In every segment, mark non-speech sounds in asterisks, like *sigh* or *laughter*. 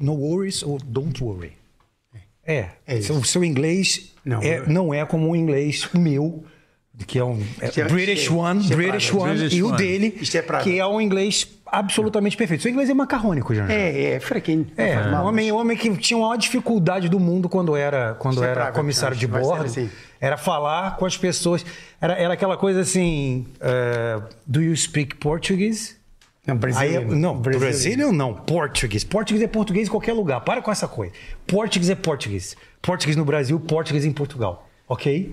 no worries ou don't worry. É, É o seu inglês Não, é, não é como o inglês meu, que é um é é- British é- One, é British One, British e o One. dele, é que é um inglês absolutamente perfeito. Seu inglês é macarrônico, já. É, é, fraquinho. É, um homem, homem que tinha a maior dificuldade do mundo quando era, quando é era Praga, comissário de vai ser bordo. assim. Era falar com as pessoas. Era, era aquela coisa assim: eh, Do you speak Portuguese? Não, Aí, brasileiro. eu- não, brasileiro não, português. Português é português em qualquer lugar. Para com essa coisa. Português é português. Português no Brasil, português em Portugal. Ok?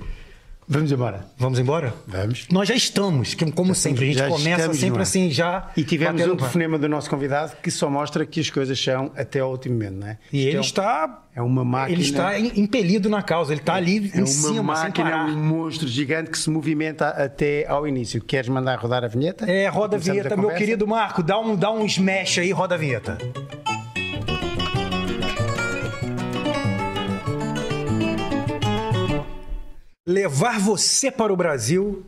Vamos embora. Vamos embora? Vamos. Nós já estamos, que- como sempre. A gente Já começa estamos sempre assim, já. E tivemos um telefonema do nosso convidado que só mostra que as coisas são até ao último momento, não é? E Isto ele é um- está. É uma máquina. Ele está em- impelido na causa, ele está ali É em uma cima, sem máquina, parar. um monstro gigante que se movimenta até ao início. Queres mandar rodar a vinheta? É, roda a vinheta, meu conversa? querido Marco, dá um, dá um smash aí, roda a vinheta. Levar você para o Brasil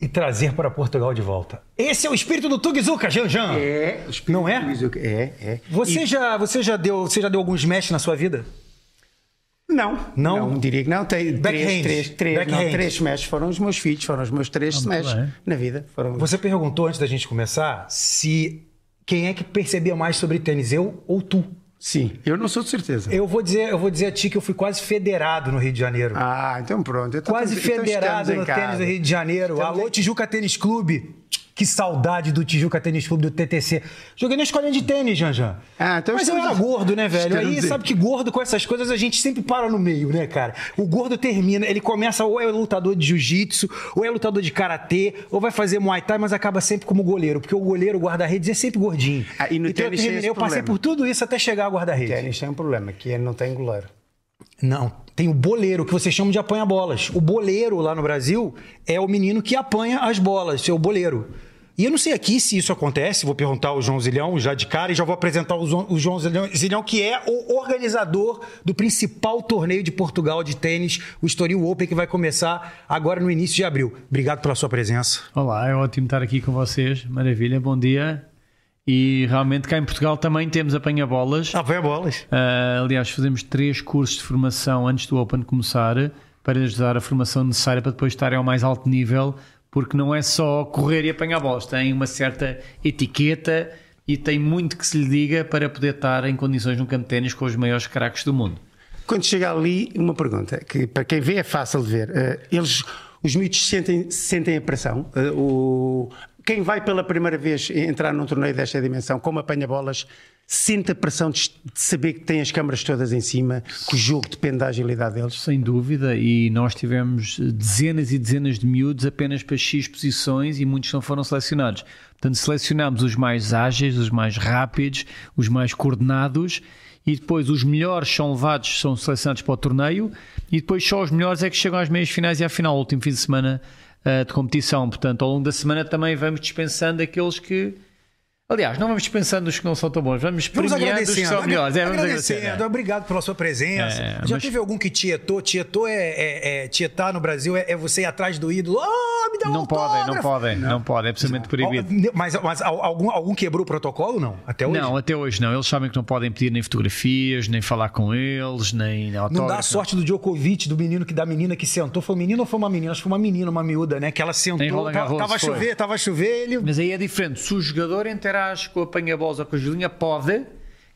e trazer para Portugal de volta. Esse é o espírito do Tugizuka, Janjan. É, o espírito Não é? do Izuka. É, é. Você, já, você, já deu, você já deu algum smash na sua vida? Não, Não? não, diria que não. Tem Backhand. três, três, três, não, Backhand. três smash foram os meus filhos, foram os meus três smash bem. na vida. Foram... Você perguntou antes da gente começar se quem é que percebia mais sobre tênis, eu ou tu? Sim, eu não sou de certeza. Eu vou dizer, eu vou dizer a ti que eu fui quase federado no Rio de Janeiro. Ah, então pronto. Então quase então federado no tênis do Rio de Janeiro. Estamos Alô, em- Tijuca Tênis Clube. Que saudade do Tijuca Tênis Clube, do TTC. Joguei na escolinha de tênis, Janjan. Ah, então Mas eu era gordo, né, velho? Aí sabe que gordo com essas coisas a gente sempre para no meio, né, cara? O gordo termina, ele começa ou é lutador de jiu-jitsu, ou é lutador de karatê, ou vai fazer muay thai, mas acaba sempre como goleiro, porque o goleiro, o guarda-redes é sempre gordinho. Ah, e no então eu tênis tem terminei, eu passei por tudo isso até chegar a guarda-redes. Ténis tem um problema, que é não tem goleiro. Não, tem o boleiro, que vocês chamam de apanha-bolas. O boleiro lá no Brasil é o menino que apanha as bolas, é o boleiro. E eu não sei aqui se isso acontece, vou perguntar ao João Zilhão já de cara e já vou apresentar o João, Zilhão, que é o organizador do principal torneio de Portugal de tênis, o Estoril Open, que vai começar agora no início de abril. Obrigado pela sua presença. Olá, é ótimo estar aqui com vocês. Maravilha, bom dia. E realmente cá em Portugal também temos apanha-bolas. Apanha-bolas. Ah, aliás, fazemos três cursos de formação antes do Open começar para lhes dar a formação necessária para depois estarem ao mais alto nível, porque não é só correr e apanhar bolas, tem uma certa etiqueta e tem muito que se lhe diga para poder estar em condições no campo de ténis com os maiores craques do mundo. Quando chega ali, uma pergunta, que para quem vê é fácil de ver. Eh, eles, os miúdos sentem, sentem a pressão. Eh, o, quem vai pela primeira vez entrar num torneio desta dimensão, como apanha-bolas, sente a pressão de, saber que tem as câmaras todas em cima, que o jogo depende da agilidade deles. Sem dúvida, e nós tivemos dezenas e dezenas de miúdos apenas para X posições e muitos não foram selecionados. Portanto, selecionámos os mais ágeis, os mais rápidos, os mais coordenados e depois os melhores são levados, são selecionados para o torneio e depois só os melhores é que chegam às meias finais e à final, o último fim de semana uh, de competição. Portanto, ao longo da semana também vamos dispensando aqueles que. Aliás, não vamos dispensando os que não são tão bons, vamos premiando os que são melhores. É, vamos agradecendo. agradecer. né? Obrigado pela sua presença. É, Já mas- teve algum que tietou? Tietou é, é, é tietar no Brasil é, é você ir atrás do ídolo. Oh, me dá um Não podem, não podem, não podem, é absolutamente proibido. Mas, mas al- algum, algum quebrou o protocolo, não? Até hoje? Não, até hoje não. Eles sabem que não podem pedir nem fotografias, nem falar com eles, nem Não dá a sorte do Djokovic, do menino que da menina que sentou. Foi um menino ou foi uma menina? Acho que foi uma menina, uma miúda, né? Que ela sentou, tava, tava a chover, tava a chover, ele. Mas aí é diferente. Se o jogador interage com a apanha-bolas ou com a Julinha, pode.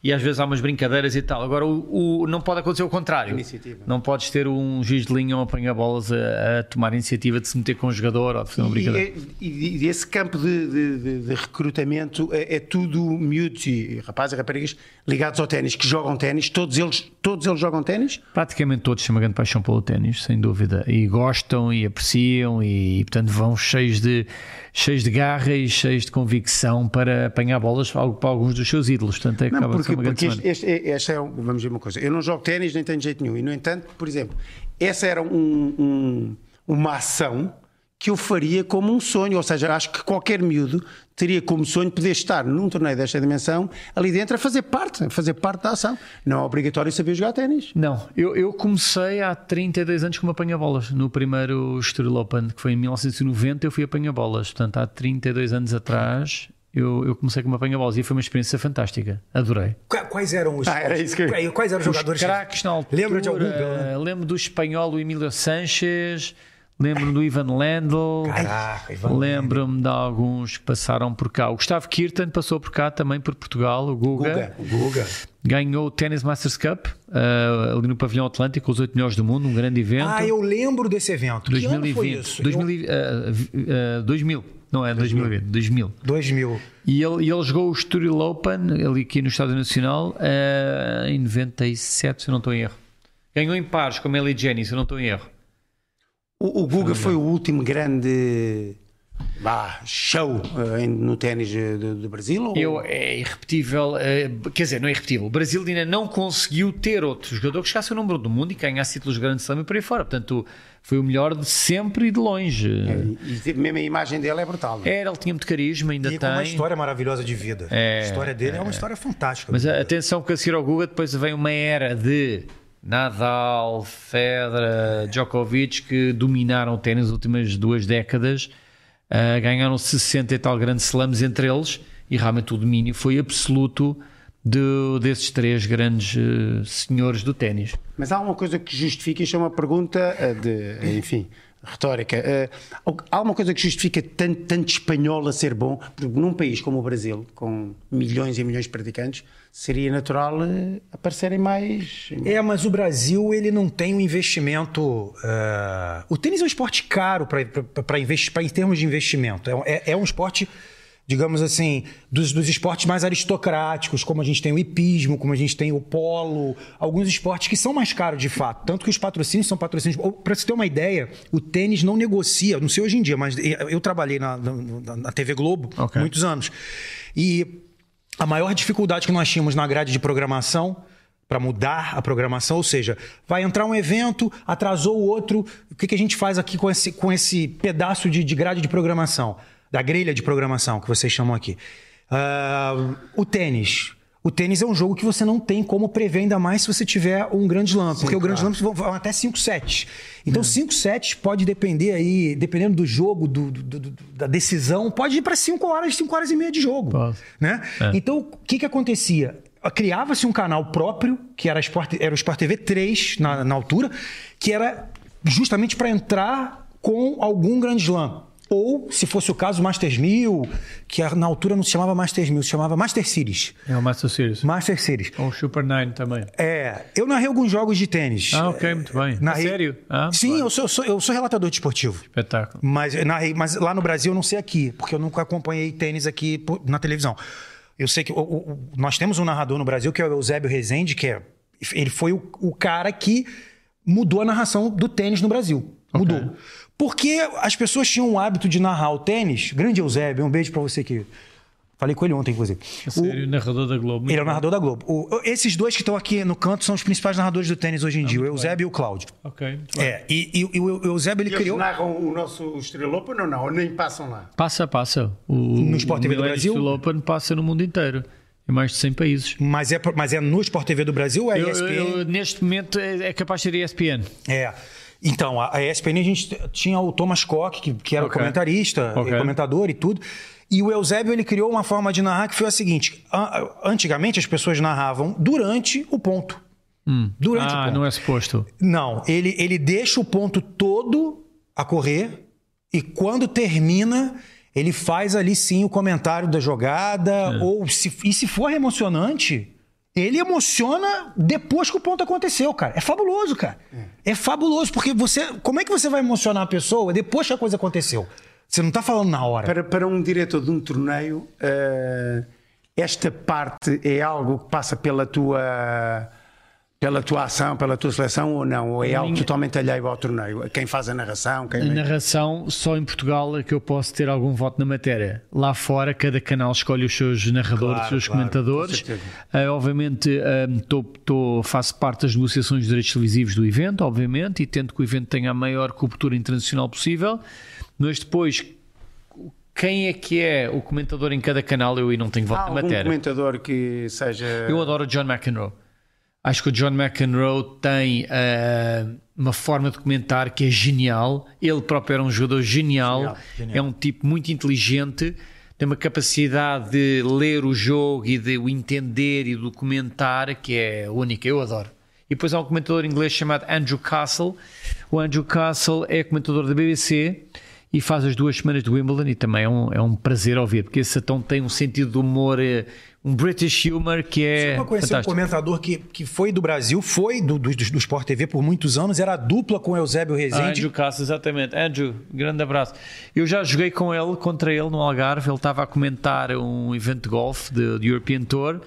E às vezes há umas brincadeiras e tal. Agora, o, o- não pode acontecer o contrário. Iniciativa. Não podes ter um giz de linha ou um apanha-bolas a, a tomar a iniciativa de se meter com o jogador ou de fazer uma brincadeira. e- e esse campo de, de- de- de recrutamento é, é tudo miúdos e rapazes e raparigas ligados ao ténis, que jogam ténis, todos eles, todos eles jogam ténis? Praticamente todos têm uma grande paixão pelo ténis, sem dúvida, e gostam e apreciam e, portanto, vão cheios de, cheios de garra e cheios de convicção para apanhar bolas para para alguns dos seus ídolos. Portanto, é, Não, acaba porque, uma porque semana. este, este, é- esta vamos dizer uma coisa, eu não jogo ténis nem tenho jeito nenhum, e no entanto, por exemplo, essa era um- um- uma ação que eu faria como um sonho, ou seja, acho que qualquer miúdo teria como sonho poder estar num torneio desta dimensão ali dentro a fazer parte, a fazer parte da ação. Não é obrigatório saber jogar ténis. Não, eu, eu comecei há 32 anos como apanha-bolas. No primeiro Estoril Open, que foi em 1990, eu fui apanha-bolas. Portanto, há 32 anos atrás, eu, eu comecei com uma apanha-bolas e foi uma experiência fantástica. Adorei. Quais eram os. Ah, era isso que eu- Quais eram os jogadores? Craques na altura. Lembra de algum? pelo- Lembro do espanhol Emílio Sanches, lembro do Ivan Lendl. Caraca, Ivan Lembro-me de alguns que passaram por cá. O Gustavo Kirtan passou por cá também por Portugal, o Guga. Guga. Guga. Ganhou o Tennis Masters Cup ah, ali no Pavilhão Atlântico, os oito melhores do mundo, um grande evento. Ah, eu lembro desse evento. Que ano foi 2020. isso? 2000, e- ah, vi- ah, 2000. Não é 2020, 2000. 2000. E ele, e ele jogou o Estoril Open ali aqui no Estádio Nacional ah, em 97, se eu não estou em erro. Ganhou em pares com a Melly Jenny, se eu não estou em erro. O, o Guga foi o último grande vá, show em- no ténis eh, do, Brasil? Ou... Eu, é irrepetível, eh, quer dizer, não é irrepetível. O Brasil ainda não conseguiu ter outro jogador que chegasse ao número do mundo e ganhasse títulos de grande slam e por aí fora. Portanto, foi o melhor de sempre e de longe. E, e mesmo a imagem dele é brutal. não é? Era, ele tinha muito carisma, ainda E com tem. uma história maravilhosa de vida. É, a história dele é, uma história fantástica. Mas a- atenção que a seguir ao Guga depois vem uma era de Nadal, Federer, Djokovic que dominaram o ténis nas últimas duas décadas, Ah, ganharam 60 e tal grandes slams entre eles e realmente o domínio foi absoluto de- desses três grandes eh, senhores do ténis. Mas há alguma coisa que justifica, isto é uma pergunta eh, de, enfim, retórica. Eh, Há alguma coisa que justifica tanto, tanto espanhol a ser bom? Porque num país como o Brasil, com milhões e milhões de praticantes, seria natural eh, aparecerem mais. É, mas o Brasil ele não tem um investimento. eh, O tênis é um esporte caro para investir, pra- em termos de investimento. É, é- é um esporte, digamos assim, dos, dos esportes mais aristocráticos, como a gente tem o hipismo, como a gente tem o polo, alguns esportes que são mais caros de fato. Tanto que os patrocínios são patrocínios. Para você ter uma ideia, o tênis não negocia, não sei hoje em dia, mas eu trabalhei na, na, na TV Globo Ok. muitos anos. E a maior dificuldade que nós tínhamos na grade de programação para mudar a programação, ou seja, vai entrar um evento, atrasou o outro, o que, que a gente faz aqui com esse, com esse pedaço de, de grade de programação, da grelha de programação que vocês chamam aqui? Ah, o tênis. O tênis é um jogo que você não tem como prever, ainda mais se você tiver um grande slam, porque o grande slam vão, vão até 5 sets. Então, 5 sets pode depender aí, dependendo do jogo, do- do- do- da decisão, pode ir para 5 horas, 5 horas e meia de jogo. Né? Então, o que, que acontecia? Criava-se um canal próprio, que era, Sport, era o Sport TV 3 na, na altura, que era justamente para entrar com algum grande slam. Ou, se fosse o caso, Masters 1000, que na altura não se chamava Masters 1000, se chamava Master Series. É o Master Series. Master Series. Ou Super Nine também. É, eu narrei alguns jogos de tênis. Ah, ok, muito bem. A Narrei- sério? Ah, Sim, claro. eu sou, eu sou, eu sou relatador desportivo. Espetáculo. Mas, narrei, mas lá no Brasil eu não sei aqui, porque eu nunca acompanhei tênis aqui na televisão. Eu sei que o- o- nós temos um narrador no Brasil que é o Eusébio Rezende, que é, ele foi o, o cara que mudou a narração do tênis no Brasil. Mudou. Porque as pessoas tinham o hábito de narrar o tênis. Grande Eusébio, um beijo pra você que. Falei com ele ontem, inclusive. A O- sério, narrador da Globo. ele é o narrador da Globo. O- esses dois que estão aqui no canto são os principais narradores do tênis hoje em dia, o Eusébio e o Cláudio. bem. Ok, muito bem. É, e, e- e o Eusébio ele Eles criou. narram o nosso Estrela Open ou não? Ou nem passam lá? Passa, passa. O, No Sport TV do o Brasil? Millennium Open passa no mundo inteiro. Em mais de 100 países. Mas é, mas é no Sport TV do Brasil ou é Eu- ESPN? eu- neste momento é, é capaz de ser ESPN. É. Então, a, a ESPN a gente tinha o Thomas Koch, que, que era Ok. comentarista, Ok. e comentador e tudo. E o Eusébio ele criou uma forma de narrar que foi a seguinte: antigamente as pessoas narravam durante o ponto. Durante o ah, ponto. não é suposto. Não, ele, ele deixa o ponto todo a correr e quando termina, ele faz ali sim o comentário da jogada. Ou se, e se for emocionante, ele emociona depois que o ponto aconteceu, cara. É fabuloso, cara. É fabuloso, porque você. Como é que você vai emocionar a pessoa depois que a coisa aconteceu? Você não tá falando na hora. Para, para um diretor de um torneio, eh, esta parte é algo que passa pela tua, pela tua ação, pela tua seleção ou não? Ou é algo Minha- totalmente alheio ao torneio? Quem faz a narração? Quem A narração, só em Portugal é que eu posso ter algum voto na matéria. Lá fora, cada canal escolhe os seus narradores, Claro, os seus claro, comentadores. Ah, obviamente, ah, tô- tô- faço parte das negociações de direitos televisivos do evento, obviamente, e tento que o evento tenha a maior cobertura internacional possível. Mas depois, quem é que é o comentador em cada canal? Eu aí não tenho voto Há na algum matéria. comentador que seja. Eu adoro John McEnroe. Acho que o John McEnroe tem ah, uma forma de comentar que é genial. Ele próprio era um jogador genial. Genial, genial. É um tipo muito inteligente. tem uma capacidade de ler o jogo e de o entender e documentar que é única, eu adoro. E depois há um comentador inglês chamado Andrew Castle. O Andrew Castle é comentador da BBC e faz as duas semanas de Wimbledon e também é um, é um prazer ouvir, porque esse então tem um sentido de humor, eh, um British humor que é. Você conheceu um comentador que, que foi do Brasil, foi do, do, do Sport TV por muitos anos, era a dupla com Eusébio Rezende. Andrew Castle, exatamente. Andrew, grande abraço. Eu já joguei com ele, contra ele no Algarve, ele estava a comentar um evento de golfe do European Tour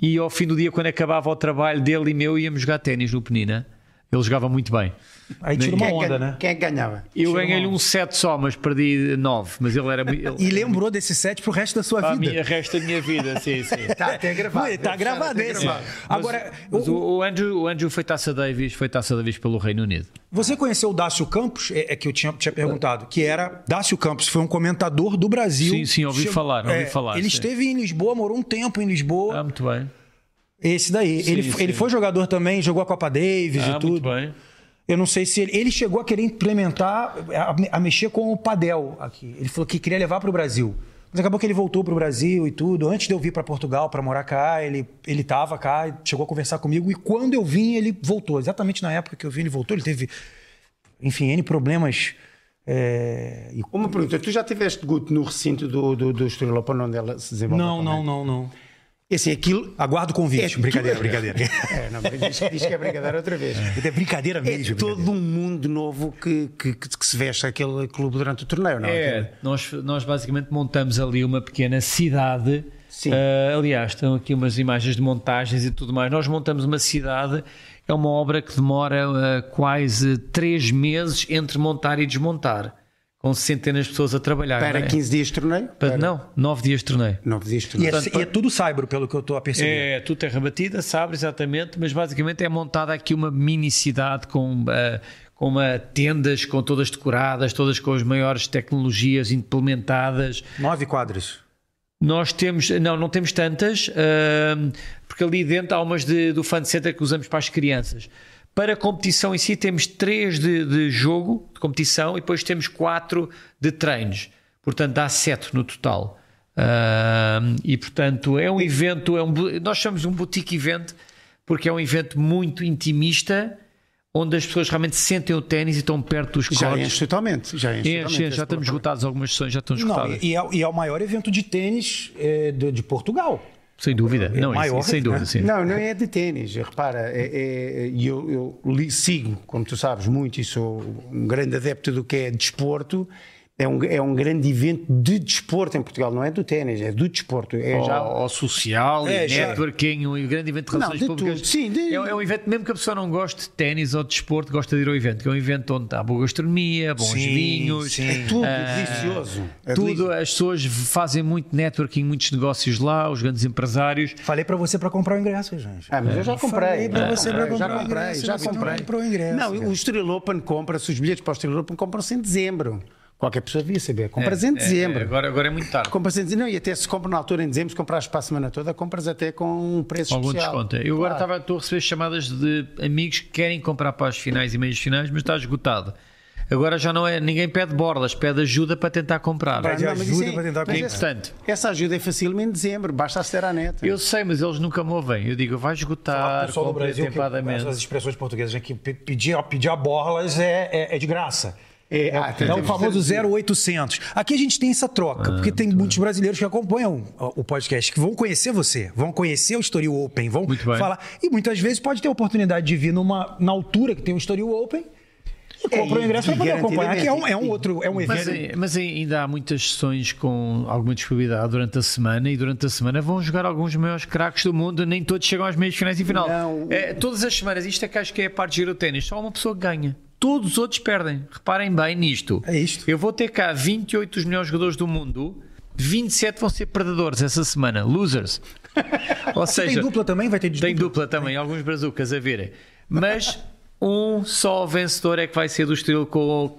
e ao fim do dia, quando acabava o trabalho dele e meu, íamos jogar ténis no Penina. Ele jogava muito bem. Aí tira uma quem, onda, né? Quem é que ganhava? Eu ganhei-lhe um 7 só, mas perdi 9. Mas ele era. *laughs* Ele, e lembrou desse 7 pro resto da sua vida? Para o resto da minha vida, sim, sim. *laughs* Está até gravado. Está gravado esse. Gravado. Agora, mas o, o, Andrew, o Andrew foi taça Davis, foi taça Davis pelo Reino Unido. Você conheceu o Dácio Campos? É, é, que eu tinha, tinha perguntado. Que era. Dácio Campos foi um comentador do Brasil. Sim, sim, ouvi Chegou, falar. Ouvi é, falar ele sim. esteve em Lisboa, morou um tempo em Lisboa. Ah, muito bem. Esse daí. Sim, ele, sim. ele foi jogador também, jogou a Copa Davis ah, e tudo. Muito bem. Eu não sei se ele, ele chegou a querer implementar, a, a, mexer com o Padel aqui. Ele falou que queria levar para o Brasil. Mas acabou que ele voltou para o Brasil e tudo. Antes de eu vir para Portugal para morar cá, ele ele estava cá, chegou a conversar comigo. E quando eu vim, ele voltou. Exatamente na época que eu vim, ele voltou. Ele teve, enfim, N problemas. É... Uma pergunta: tu já tiveste Guto no recinto do, do, do Estrela onde ela se desenvolveu? Não, não, não, não. Esse, aquilo, Aguardo o convite. É brincadeira, tudo... brincadeira. É, *laughs* não, diz, diz, que é brincadeira outra vez. É, *laughs* é brincadeira mesmo. É todo um mundo novo que, que, que, se veste aquele clube durante o torneio, não é? É, nós, nós basicamente montamos ali uma pequena cidade. Uh, aliás, estão aqui umas imagens de montagens e tudo mais. Nós montamos uma cidade, é uma obra que demora uh, quase três meses entre montar e desmontar com centenas de pessoas a trabalhar. Para é? 15 dias de torneio? Para, não, 9 dias de torneio. 9 dias de torneio. E é, Portanto, e é tudo saibro, pelo que eu estou a perceber. É, tudo terra batida, sabre, exatamente, mas basicamente é montada aqui uma mini cidade com, uh, com uma, tendas com todas decoradas, todas com as maiores tecnologias implementadas. Nove quadras. Nós temos, não, não temos tantas, uh, porque ali dentro há umas de, do Fan Center que usamos para as crianças. Para a competição em si, temos três de, de jogo, de competição, e depois temos quatro de treinos. Portanto, dá sete no total. Uh, e portanto, é um evento, é um, nós chamamos de um boutique event, porque é um evento muito intimista, onde as pessoas realmente sentem o ténis e estão perto dos já cortes. Enche totalmente, já enche, enche Já estamos esgotados algumas sessões, já estão esgotadas. Não, e, é, e, é, o maior evento de tênis é, de, de Portugal. Sem dúvida, é não, maior, sem dúvida, sim. Não, não é de ténis, repara, é, é, eu, eu sigo, como tu sabes, muito e sou um grande adepto do que é desporto é um, é um grande evento de desporto em Portugal, não é do ténis, é do desporto. É ou, já... ou social, é, networking, um grande evento de relações não, de públicas. Tudo. Sim, de... é, é, um evento, mesmo que a pessoa não goste de ténis ou de desporto, gosta de ir ao evento, que é um evento onde há boa gastronomia, bons sim, vinhos. Sim. É tudo uh, delicioso. É tudo, delicioso. as pessoas fazem muito networking, muitos negócios lá, os grandes empresários. Falei para você para comprar o ingresso, gente. Ah, mas eu já comprei. Falei para você para comprar já comprei, o ingresso. Já comprei. Não, o ingresso, não, o Estrela Open compra-se, os bilhetes para o Estrela Open compram-se em dezembro. Qualquer pessoa devia saber. Compras é, em dezembro. É, agora, agora é muito tarde. Compras em dezembro. Não, e até se compra na altura em dezembro, se compras para a semana toda, compras até com um preço Algum especial. desconto. Eu agora estava, estou a receber chamadas de amigos que querem comprar para as finais e meios finais, mas está esgotado. Agora já não é, ninguém pede borlas, pede ajuda para tentar comprar. Pede não, ajuda é, para tentar comprar. É importante. Essa ajuda é fácil em dezembro, basta aceder à net. Eu sei, mas eles nunca me ouvem. Eu digo, vai esgotar, compra Brasil, tempadamente. As expressões portuguesas aqui, pedir, pedir a borlas é, é, é de graça. É, ah, é o famoso 0800. Aqui a gente tem essa troca, ah, porque tem muitos brasileiros que acompanham o podcast, que vão conhecer você, vão conhecer o Story Open, vão falar. E muitas vezes pode ter a oportunidade de vir numa, na altura que tem o Story Open e compra o ingresso para poder acompanhar, que é um, é um outro é um evento. Mas, mas, ainda há muitas sessões com alguma disponibilidade durante a semana e durante a semana vão jogar alguns dos maiores craques do mundo, nem todos chegam às meias finais e final. Não, é, todas as semanas, isto é que acho que é a parte de giro ténis, só uma pessoa ganha todos os outros perdem. Reparem bem nisto. É isto. Eu vou ter cá 28 dos melhores jogadores do mundo, 27 vão ser perdedores essa semana, losers. *laughs* Ou seja, tem dupla também? Vai ter Tem dupla também, alguns brazucas a verem. Mas um só vencedor é que vai ser do estilo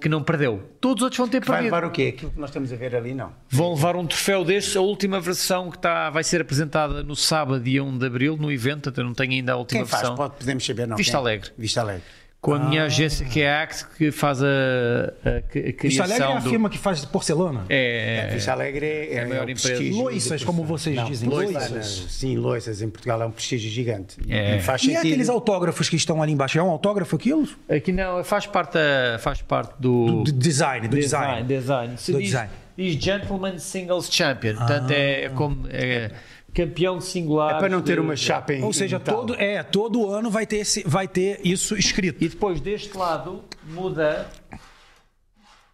que não perdeu. Todos os outros vão ter perdido. Vai levar o quê? Aquilo que nós estamos a ver ali, não. Vão levar um troféu deste, a última versão que está, vai ser apresentada no sábado, dia 1 de abril, no evento, até não tenho ainda a última Quem faz? versão. Pode, podemos saber, não. Vista Quem? Alegre. Vista Alegre com a minha agência que é a Act, que faz a, a, a criação Vista Alegre é a do... firma que faz porcelana? É, é, Vista Alegre é, a maior o empresa. Loiças, como vocês Não, dizem, loiças. Sim, loiças em Portugal é um prestígio gigante. É. E faz E sentido. aqueles autógrafos que estão ali embaixo? É um autógrafo aquilo? aqui não, faz parte, faz parte do, Do design, do design. design. Se Do diz, design. diz Gentleman Singles Champion, portanto é como é, campeão singular. É para não ter de- uma chapa em Ou seja, em todo, é, todo ano vai ter, esse, vai ter isso escrito. E depois deste lado muda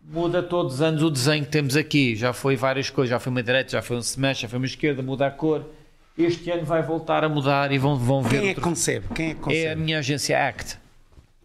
muda todos os anos o desenho que temos aqui. Já foi várias coisas, já foi uma direita, já foi um smash, já foi uma esquerda, muda a cor. Este ano vai voltar a mudar e vão, vão ver. Quem é que outro- concebe? Quem é que concebe? É a minha agência Act.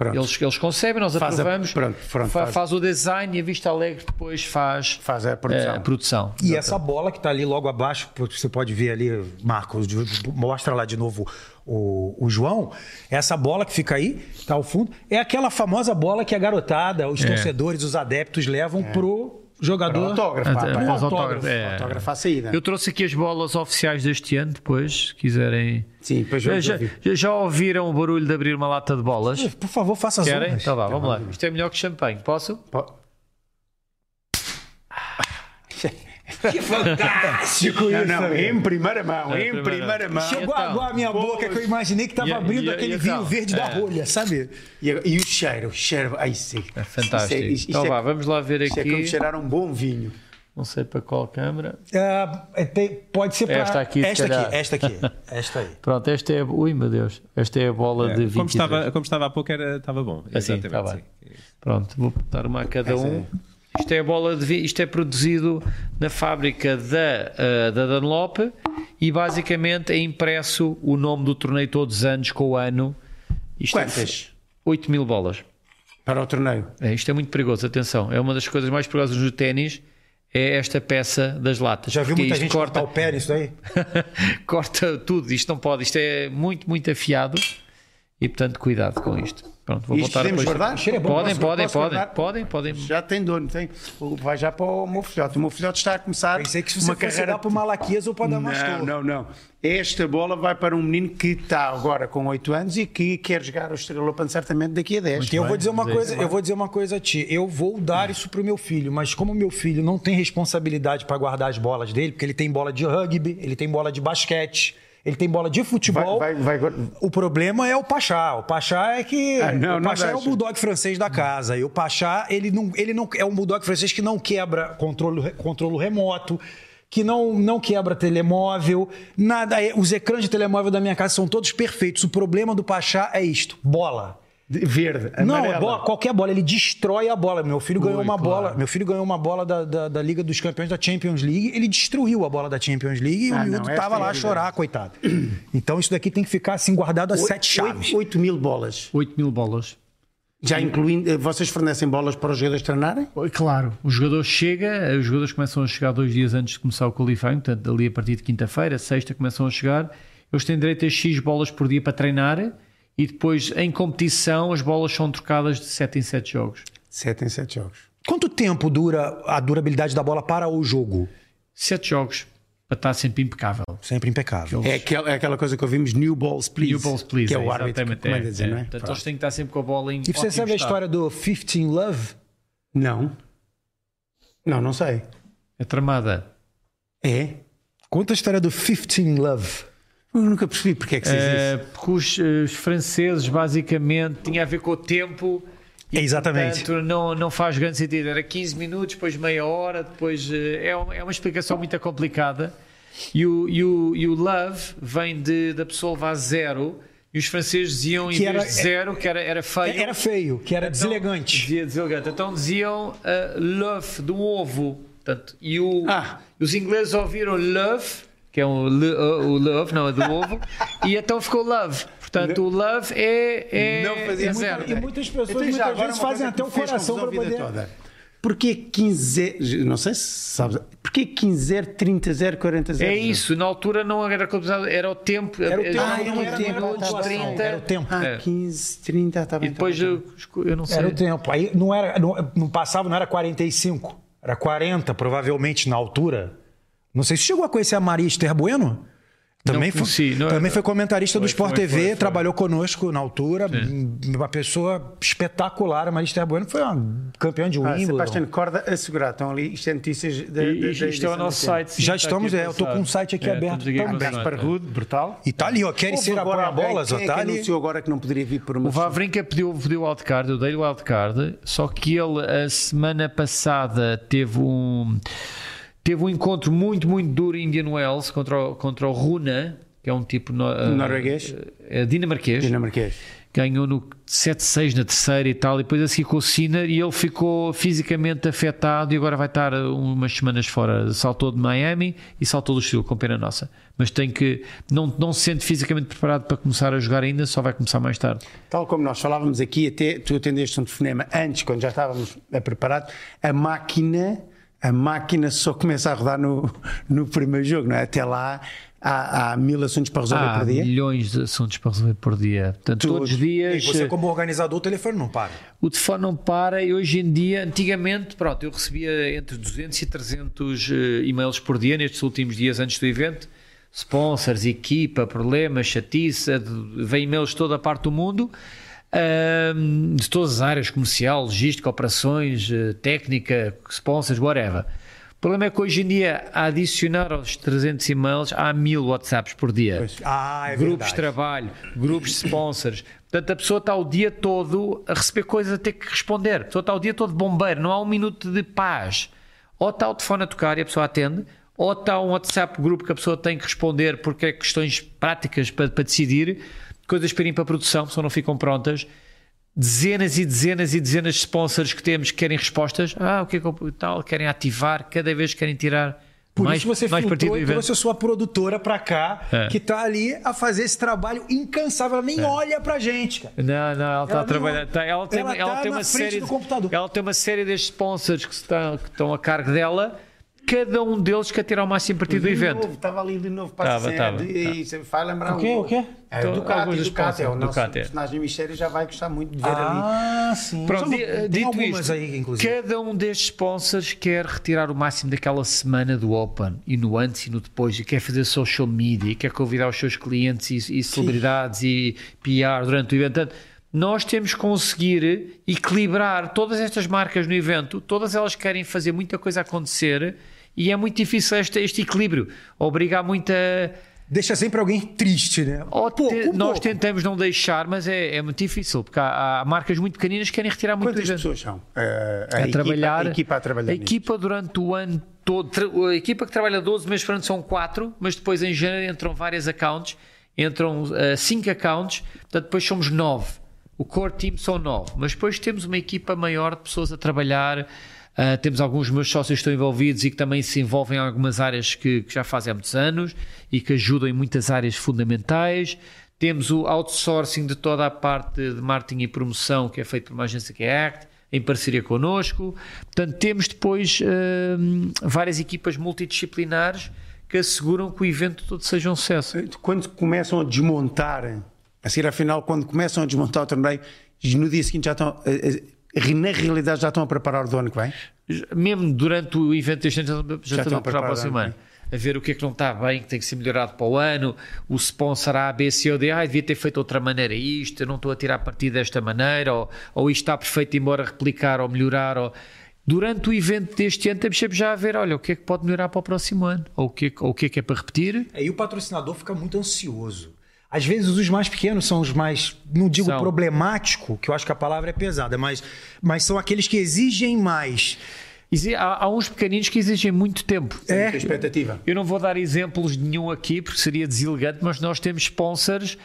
Pronto. Eles, eles concebem, nós Faz a- aprovamos, pronto, pronto, fa- faz. faz. o design e a Vista Alegre depois faz, Faz a produção. a produção. E essa bola que está ali logo abaixo, você pode ver ali, Marcos, mostra lá de novo o, o João. Essa bola que fica aí, tá ao fundo, é aquela famosa bola que a garotada, os torcedores, os adeptos levam pro Para o jogador. autógrafo, Até- pá, para os autógrafo. é. Autógrafo à saída. Eu trouxe aqui as bolas oficiais deste ano, depois, se quiserem. Sim, depois Já, já, ouvir. já- já ouviram o barulho de abrir uma lata de bolas? Por favor, faça as Querem? Então vá, vamos lá. Isto é melhor que champanhe, posso? Pô, *laughs* *laughs* Que fantástico Não, isso. não, amigo. em primeira mão, É, em primeira primeira mão. Chegou a Então, aguar a minha boca que eu imaginei que estava E- abrindo e- aquele e vinho então? verde da É. rolha, sabe? E, e o cheiro, o cheiro, ai sim. É fantástico. Isto é, isto então é- vá, vamos lá ver Isto é como aqui. cheirar um bom vinho. Não sei para qual câmara. Ah, é, tem- pode ser para Esta aqui, esta calhar. aqui, esta aqui, *laughs* esta aí. Pronto, esta é. Ui, meu Deus. Esta é a bola de 23. Como estava, como estava há pouco, era, estava bom. Assim, Exatamente, está bem. sim. Pronto, vou dar uma a cada um. Isto é a bola de isto é produzido na fábrica da, ah, da Dunlop e basicamente é impresso o nome do torneio todos os anos com o ano. Isto é Quantas? 8 mil bolas. Para o torneio. É, isto é muito perigoso, atenção. É uma das coisas mais perigosas no ténis. É esta peça das latas. Já viu muita gente corta, cortar o pé nisso aí? *laughs* corta tudo. Isto não pode. Isto é muito, muito afiado. E portanto, cuidado com isto. Pronto, vou Isto voltar podemos depois. guardar? cheiro é bom, Podem, posso- podem, posso podem, guardar? podem, podem. Já tem dono, tem. Vai já para o meu filhote. O meu filhote está a começar Pensei que se uma carreira para o Malaquias ou para Não, Damastor. não, não. Esta bola vai para um menino que está agora com 8 anos e que quer jogar o Estrela Open certamente daqui a 10. Que eu vou dizer uma coisa, eu vou dizer uma coisa a ti. Eu vou dar isso pro meu filho, mas como meu filho não tem responsabilidade para guardar as bolas dele, porque ele tem bola de rugby, ele tem bola de basquete, ele tem bola de futebol. Vai- vai- vai- O problema é o Pachá. O Pachá é que Ah, não, o Pachá é o bulldog francês da casa. E o Pachá, ele não, ele não é um bulldog francês que não quebra controle, controle remoto. Que não, não quebra telemóvel, nada. é- Os ecrãs de telemóvel da minha casa são todos perfeitos. O problema do Pachá é isto: bola. De- Verde, Não, amarela. é bola, qualquer bola, ele destrói a bola. Meu filho ganhou Ui, uma claro. bola. Meu filho ganhou uma bola da, da, da Liga dos Campeões da Champions League. Ele destruiu a bola da Champions League e Ah, o não, miúdo esta tava é lá a chorar, coitado. Então isso daqui tem que ficar assim guardado a Oito- sete chaves. oito- 8 mil bolas. 8 mil bolas. Já incluindo. eh, Vocês fornecem bolas para os jogadores treinarem? Claro, o jogador chega, os jogadores começam a chegar dois dias antes de começar o qualifying, portanto, ali a partir de quinta-feira, sexta, começam a chegar. Eles têm direito a X bolas por dia para treinar e depois, em competição, as bolas são trocadas de 7 em 7 jogos. 7 em 7 jogos. Quanto tempo dura a durabilidade da bola para o jogo? 7 jogos, para estar sempre impecável. Sempre impecável. É aquela, é aquela coisa que ouvimos, new balls please. New balls, please. Que é é, o árbitro que comanda é, a dizer, é. não é? Portanto, Pronto. eles têm que estar sempre com a bola em E você sabe a estado. história do 15 Love? Não. Não, não sei. É tramada. É? Conta a história do 15 Love. Eu nunca percebi porque é que se diz Eh, isso. porque os, eh, os franceses, basicamente, tinha a ver com o tempo. e, Exatamente. Portanto, não, não faz grande sentido. Era 15 minutos, depois meia hora, depois. eh, é, um- é uma explicação muito complicada. E o, e o, e o love vem de, da pessoa levar zero. E os franceses diziam, em Que vez era- de zero, que era, era feio. Era feio, que era Então, deselegante. Dizia deselegante. Então diziam uh, love, do ovo. Portanto, e o, Ah. os ingleses ouviram love, que é um, le- uh, o love, não é do ovo, e então ficou love. Portanto, o love é, é, Não fazia é muito zero. E muitas pessoas Então, muitas agora vezes fazem até o coração para confusão a vida poder. toda. Porquê 15 Não sei se sabes. Porquê 15 0, 30 0, 40 0? É isso, na altura não era contabilizado, era o tempo. Era o tempo, Não, Ah, era era, tempo, era tá bem. 30. Era o tempo. Ah, É. 15, 30, está bem. E depois tá bem, eu, eu não sei. Era o tempo. Aí não era, não, não passava, não era 45, era 40, provavelmente na altura. Não sei se chegou a conhecer a Maria Esther Bueno. Também, Não foi, não- também foi comentarista do Foi, Sport foi, TV, foi, foi. trabalhou conosco na altura. Uma pessoa espetacular. A Marista Bueno foi uma campeã de Ah, Wimbledon. Sebastião, corda assegurada. Estão ali, isto é notícias da, E, isto é o nosso site. sim, Já está estamos, é, eu estou com o site aqui aberto estamos aqui o site. Rude, brutal. E tá ali, ó. Querem ser agora apoia-bolas, ó. é Tá que ali. anunciou agora que não poderia vir por uma O Vavrinca pediu, pediu wildcard, eu dei o wildcard, só que ele a semana passada teve um teve um encontro muito, muito duro em Indian Wells contra o, contra o Runa, que é um tipo no, uh, Norueguês? é dinamarquês. dinamarquês. Ganhou no 7-6 na terceira e tal, e depois a seguir com o Sinner e ele ficou fisicamente afetado e agora vai estar umas semanas fora. Saltou de Miami e saltou do estilo, com pena nossa. Mas tem que. Não, não se sente fisicamente preparado para começar a jogar ainda, só vai começar mais tarde. Tal como nós falávamos aqui, até tu atendeste um telefonema antes, quando já estávamos eh, preparados, a máquina, a máquina só começa a rodar no, no primeiro jogo, não é? Até lá há, há mil assuntos para resolver Há por dia. milhões de assuntos para resolver por dia. Portanto, Tudo. todos os E dias você, eh, como organizador, o telefone não para. o telefone não para e hoje em dia, antigamente, pronto, eu recebia entre 200 e 300 eh, e-mails por dia nestes últimos dias antes do evento. Sponsors, equipa, problemas, chatice, de- vem e-mails de toda a parte do mundo, de todas as áreas, comercial, logística, operações, eh, técnica, sponsors, whatever. O problema é que hoje em dia, a adicionar aos 300 e-mails, há mil WhatsApps por dia Ah, é grupos de verdade. trabalho, grupos de sponsors. Portanto, a pessoa está o dia todo a receber coisas a ter que responder. A pessoa está o dia todo bombeiro, não há um minuto de paz. Ou está o telefone a tocar e a pessoa atende, ou está um WhatsApp grupo que a pessoa tem que responder porque é questões práticas para, para decidir, coisas para irem para a produção, a pessoa não ficam prontas. Dezenas e dezenas e dezenas de sponsors que temos que querem respostas. Ah, o que é que eu tal? Querem ativar, cada vez querem tirar Por mais, isso você mais filtrou e trouxe a sua produtora pra cá, É. que tá ali a fazer esse trabalho incansável. Ela nem olha pra gente, cara. Não, não, ela está Ela a não- tá- ela tem, ela ela tá tem uma série. de- ela tem uma série destes sponsors que estão, que estão a cargo dela. Cada um deles quer tirar o máximo partido do De evento. novo, Estava ali de novo para Tava, a tava, cena. E isso vai lembrar O quê? O quê? É, Então, o Ducati, Ducati, é o sponsors, nosso Ducati, é. personagem mistério já vai gostar muito de ver ali. Ah, sim. Pronto, Só dito isto, aí, inclusive. cada um destes sponsors quer retirar o máximo daquela semana do Open e no antes e no depois, e quer fazer social media, e quer convidar os seus clientes e, e celebridades e PR durante o evento. Portanto, nós temos que conseguir equilibrar todas estas marcas no evento, todas elas querem fazer muita coisa acontecer e é muito difícil este, este equilíbrio. Obrigar muita. Deixa sempre alguém triste, né? Ou Pouco, te- nós pouco. tentamos não deixar, mas é, é muito difícil, porque há, há marcas muito pequeninas que querem retirar muito Quantas pessoas são? Eh, a, a, equipa, trabalhar. a equipa a trabalhar a nisto? equipa durante o ano todo. A equipa que trabalha 12 meses por ano são 4, mas depois em janeiro entram várias accounts, entram 5 accounts, portanto depois somos 9. O core team são 9, mas depois temos uma equipa maior de pessoas a trabalhar. ah, temos alguns meus sócios que estão envolvidos e que também se envolvem em algumas áreas que, que já fazem há muitos anos e que ajudam em muitas áreas fundamentais. Temos o outsourcing de toda a parte de marketing e promoção que é feito por uma agência que é Act, em parceria connosco. Portanto, temos depois hum, várias equipas multidisciplinares que asseguram que o evento todo seja um sucesso. Quando começam a desmontar, a seguir à final, quando começam a desmontar o torneio, no dia seguinte já estão, eh, eh, na realidade, já estão a preparar o do ano que vem? Mesmo durante o evento deste ano, já, Já estão a preparar para o próximo ano. A ver o que é que não está bem, que tem que ser melhorado para o ano, o sponsor A, B, C ou D, ah, devia ter feito de outra maneira isto, eu não estou a tirar partido desta maneira, ou, ou isto está perfeito, embora replicar ou melhorar. Ou... Durante o evento deste ano, temos sempre já a ver, olha, o que é que pode melhorar para o próximo ano, ou o que é, que- ou o que, é que é para repetir. Aí o patrocinador fica muito ansioso. Às vezes os mais pequenos são os mais, não digo São. problemático, que eu acho que a palavra é pesada, mas, mas são aqueles que exigem mais. Há, há uns pequeninos que exigem muito tempo. É. Expectativa. Eu não vou dar exemplos de nenhum aqui porque seria deselegante, mas nós temos sponsors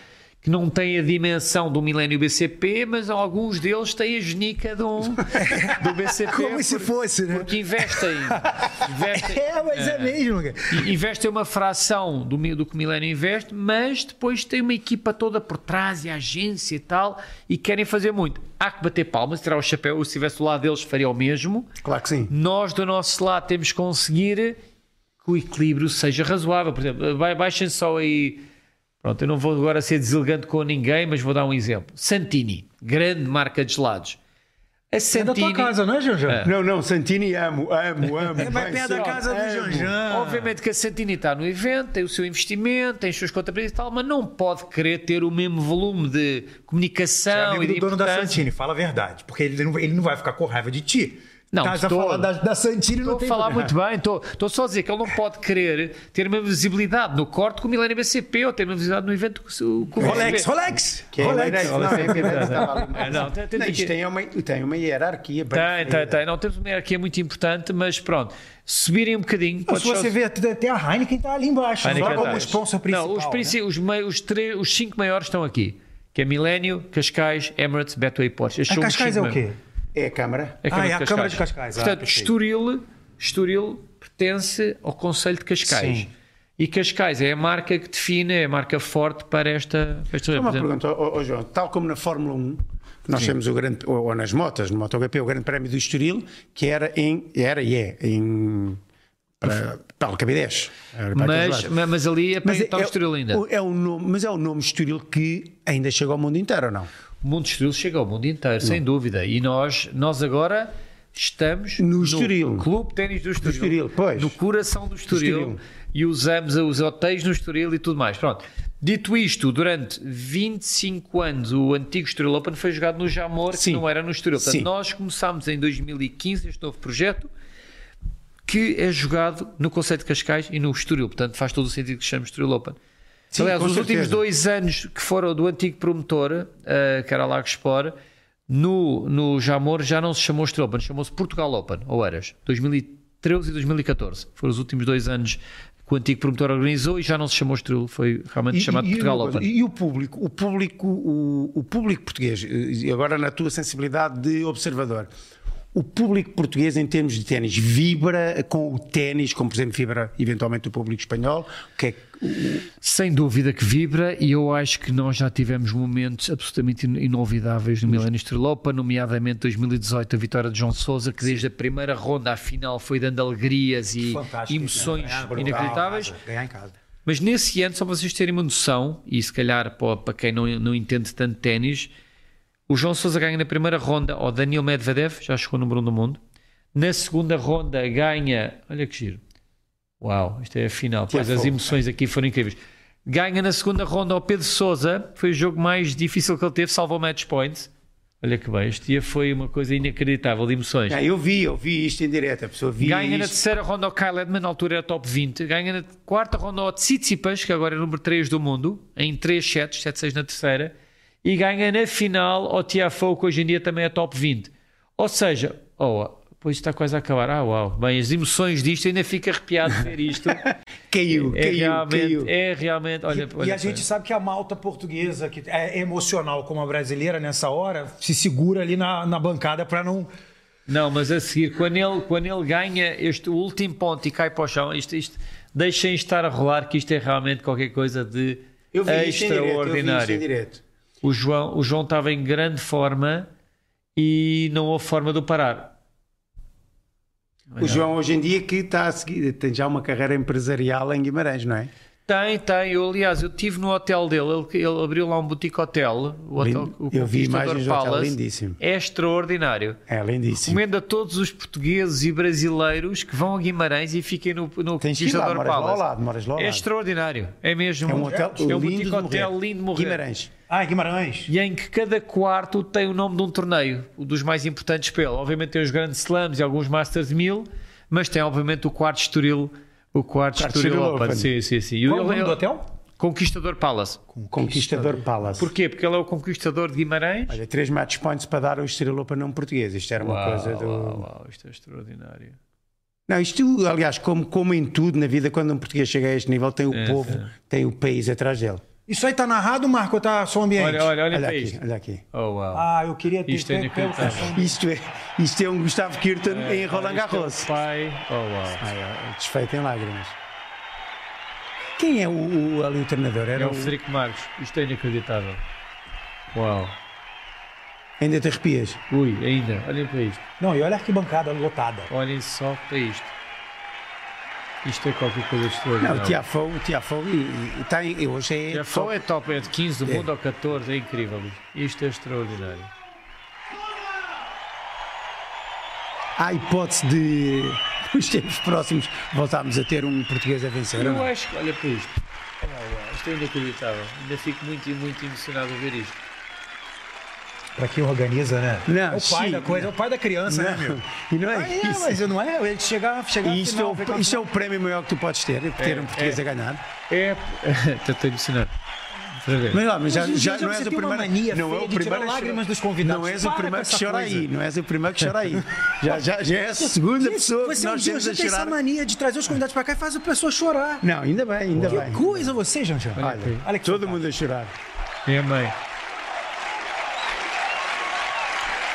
que não têm a dimensão do Milênio BCP, mas alguns deles têm a genica do, do BCP. *laughs* Como se fosse, né? Porque investem. investem *laughs* É, mas é, mesmo. cara. e- investem uma fração do, do que o Milênio investe, mas depois tem uma equipa toda por trás e a agência e tal, e querem fazer muito. Há que bater palmas, tirar o chapéu. Se estivesse do lado deles, faria o mesmo. Claro que sim. Nós, do nosso lado, temos que conseguir que o equilíbrio seja razoável. Por exemplo, ba- baixem só aí. Pronto, eu não vou agora ser deselegante com ninguém, mas vou dar um exemplo. Santini, grande marca de gelados. A É da Santini, tua casa, não é, Janjan? Não, não, Santini amo, amo, amo. É, vai perto da casa do. Janjan. Obviamente que a Santini está no evento, tem o seu investimento, tem as suas contabilidades e tal, mas não pode querer ter o mesmo volume de Você é comunicação amigo e de do dono da. Santini, fala a verdade. Porque ele não, ele não vai ficar com raiva de ti. Não, Estás a estou- falar da, da Santini Estou não a falar muito bem, estou, estou só a dizer que ele não pode querer ter a mesma visibilidade no corte com o Milênio BCP ou ter a mesma visibilidade no evento com o com Rolex. Rolex! Que é Rolex. Emirates, não, é tem- isto tem uma, tem uma hierarquia. bem Tem, tem, tem. Não, temos uma hierarquia muito importante, mas pronto. Subirem um bocadinho. Pode se você ver, até a Heineken está ali embaixo. Heineken como tá. sponsor principal. Não, os, né? os, mei- os, três, os cinco maiores estão aqui. Que é Milênio, Cascais, Emirates, Betway e Porsche. A os Cascais é o quê? maiores. É a Câmara. É a Ah, Câmara é de a Câmara de Cascais. Ah, Portanto, perfeito. Estoril, Estoril pertence ao Conselho de Cascais. Sim. E Cascais é a marca que define, é a marca forte para esta. Para esta Só uma pergunta, ó, ó, João. Tal como na Fórmula 1, que nós temos o grande, ou, ou nas motas, no MotoGP, o grande prémio do Estoril, que era em, era e é, em, para, para Alcabidez. Mas, mas, mas ali é para Mas está o Estoril ainda. o- É um nome, mas é um nome Estoril que ainda chega ao mundo inteiro, ou não? O mundo Estoril chega ao mundo inteiro, sem dúvida. E nós, nós agora estamos No Estoril. Clube de Ténis do Estoril, Estoril, pois. no coração do Estoril, Estoril. e usamos os hotéis no Estoril e tudo mais. Pronto. Dito isto, durante 25 anos o antigo Estoril Open foi jogado no Jamor, que Sim. não era no Estoril. Portanto, Sim. nós começámos em 2015 este novo projeto que é jogado no Conceito de Cascais e no Estoril. Portanto, faz todo o sentido que se chame Estoril Open. Sim, Aliás, os últimos certeza. dois anos que foram do antigo promotor, eh, que era Lago Sport, no, no Jamor já não se chamou Estoril Open, chamou-se Portugal Open, ou eras, 2013 e 2014. Foram os últimos dois anos que o antigo promotor organizou e já não se chamou Estoril, foi realmente chamado Portugal uma coisa, Open. e o público, o público, o, o público português, e agora na tua sensibilidade de observador, o público português em termos de ténis vibra com o ténis, como por exemplo vibra eventualmente o público espanhol, o que é que- Sem dúvida que vibra, e eu acho que nós já tivemos momentos absolutamente in- inolvidáveis no Milênio Estoril Open, nomeadamente 2018, a vitória de João Sousa, que desde a primeira ronda à final foi dando alegrias e Fantástico, emoções né? Ganhar brutal, inacreditáveis. Ganhar em casa. Mas nesse ano, só para vocês terem uma noção, e se calhar para, quem não, não entende tanto ténis, o João Sousa ganha na primeira ronda ao Daniel Medvedev, já chegou no número um do mundo. Na segunda ronda ganha, olha que giro. Uau, isto é a final. Pois as emoções aqui foram incríveis. Ganha na segunda ronda ao Pedro Sousa, foi o jogo mais difícil que ele teve, salvou match points. Olha que bem, este dia foi uma coisa inacreditável de emoções. Ah, eu vi, eu vi isto em direto, a pessoa via Ganha na isto. terceira ronda ao Kyle Edman, na altura era top 20. Ganha na quarta ronda ao Tsitsipas, que agora é número 3 do mundo, em 3 sets, 7-6 na terceira. E ganha na final ao Tiafoe, que hoje em dia também é top 20. Ou seja, oh, pois está quase a acabar. Ah, uau. Bem, as emoções disto, ainda fico arrepiado de ver isto. *laughs* Caiu, É caiu, realmente, caiu. é realmente. Olha, E olha a gente sabe que a malta portuguesa, que é emocional como a brasileira nessa hora, se segura ali na, na bancada para não. Não, mas a seguir, quando ele, quando ele ganha este último ponto e cai para o chão, isto, isto, deixem estar a rolar, que isto é realmente qualquer coisa de Eu vi em direto, eu vi isto em extraordinário. direto. O João, o João estava em grande forma e não houve forma de o parar. O João hoje em dia que está a seguir, tem já uma carreira empresarial em Guimarães, não é? Tem, tem. Eu, aliás, eu estive no hotel dele. Ele, ele abriu lá um boutique hotel. O hotel Lindo. o Eu vi imagens do hotel, lindíssimo. É extraordinário. É lindíssimo. Recomendo a todos os portugueses e brasileiros que vão a Guimarães e fiquem no, no Tens lá, Conquistador lá Palace. moras lá ao É extraordinário. É mesmo. É um hotel é um lindo boutique hotel lindo de morrer. Guimarães. Ah, Guimarães. E em que cada quarto tem o nome de um torneio, o dos mais importantes pelo. Obviamente tem os grandes slams e alguns Masters 1000, mas tem obviamente o quarto Estoril, o quarto Quarto Estoril Estoril Open. Open. Sim, sim, sim. E Qual é o nome do ele- hotel? Conquistador Palace. Conquistador Palace. Porquê? Porque ele é o conquistador de Guimarães. Olha, três match points para dar ao Estrela Open não português. Isto era uma Uau, coisa do. uau, uau, isto é extraordinário. Não, isto, aliás, como, como em tudo na vida, quando um português chega a este nível, tem o É, povo, é. tem o país atrás dele. Isso aí tá narrado, Marco, ou tá só ambiente? Olha, olha, olha, Olha para aqui, isto. olha aqui. Oh, uau. Ah, eu queria ter Isto é som. Isto é, isto é um Gustavo Kirten em Roland é Garros. Pai. Oh, uau. Ai, ai, desfeito em lágrimas. Quem é o, o, ali o treinador? Era É o o- Frederico Marques. Isto é inacreditável. Uau. Ainda te arrepias? Ui, ainda. Olhem para isto. Não, e olha a arquibancada lotada. Olhem só para isto. Isto é qualquer coisa de Não, o Tiafou, o Tiafou e, e, tem, hoje é. Já foi é top, é de 15 do É. mundo ou 14, é incrível. Isto é extraordinário. há hipótese de, nos tempos próximos, voltarmos a ter um português a vencer? Eu não? acho que, olha para isto. Isto é inacreditável. Ainda fico muito, muito emocionado a ver isto. Pra quem organiza, né? Não, é o pai sim, da coisa, é o pai da criança, né, meu? E não é Ah, é, isso. mas não é? Ele chegar, chegar E final, é o, a- isto é o prémio maior que tu podes ter, ter um português é. a ganhar. É. Estou vez. Mas, lá, mas já, já não és o primeiro. mania não é o primeiro lágrimas chorar. dos convidados. Não és Para o primeiro que chora aí. Não és o primeiro que chora aí. Já, já, já és a segunda pessoa que Você um nós dia temos a tem essa chorar. mania de trazer os convidados pra cá e faz a pessoa chorar. Não, ainda bem, ainda Que bem. coisa você, Jean-Jean. Olha, Olha que todo mundo a chorar. É, mãe.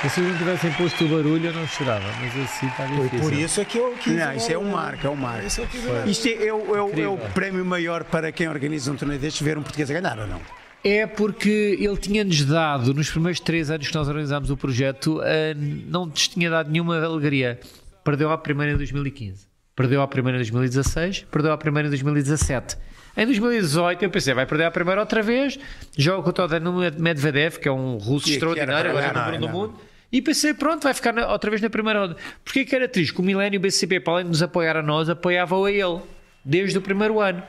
Se não tivessem posto o barulho, eu não chorava. Mas assim está Foi difícil. por isso é que eu quis. Não, isso é um marco, é um marco. Isso é o Isto é, é o- é o- é prémio maior para quem organiza um torneio destes ver um português a ganhar ou não? É porque ele tinha-nos dado, nos primeiros três anos que nós organizámos o projeto, eh, não nos tinha dado nenhuma alegria. Perdeu a primeira em 2015, perdeu a primeira em 2016, perdeu a primeira em 2017. Em 2018 eu pensei, vai perder a primeira outra vez, joga contra o Daniil Medvedev, que é um russo extraordinário, agora é número um do não mundo. E pensei, pronto, vai ficar na- outra vez na primeira roda. Porquê que era triste? Que o Milênio BCP, para além de nos apoiar a nós, apoiava a ele, desde o primeiro ano.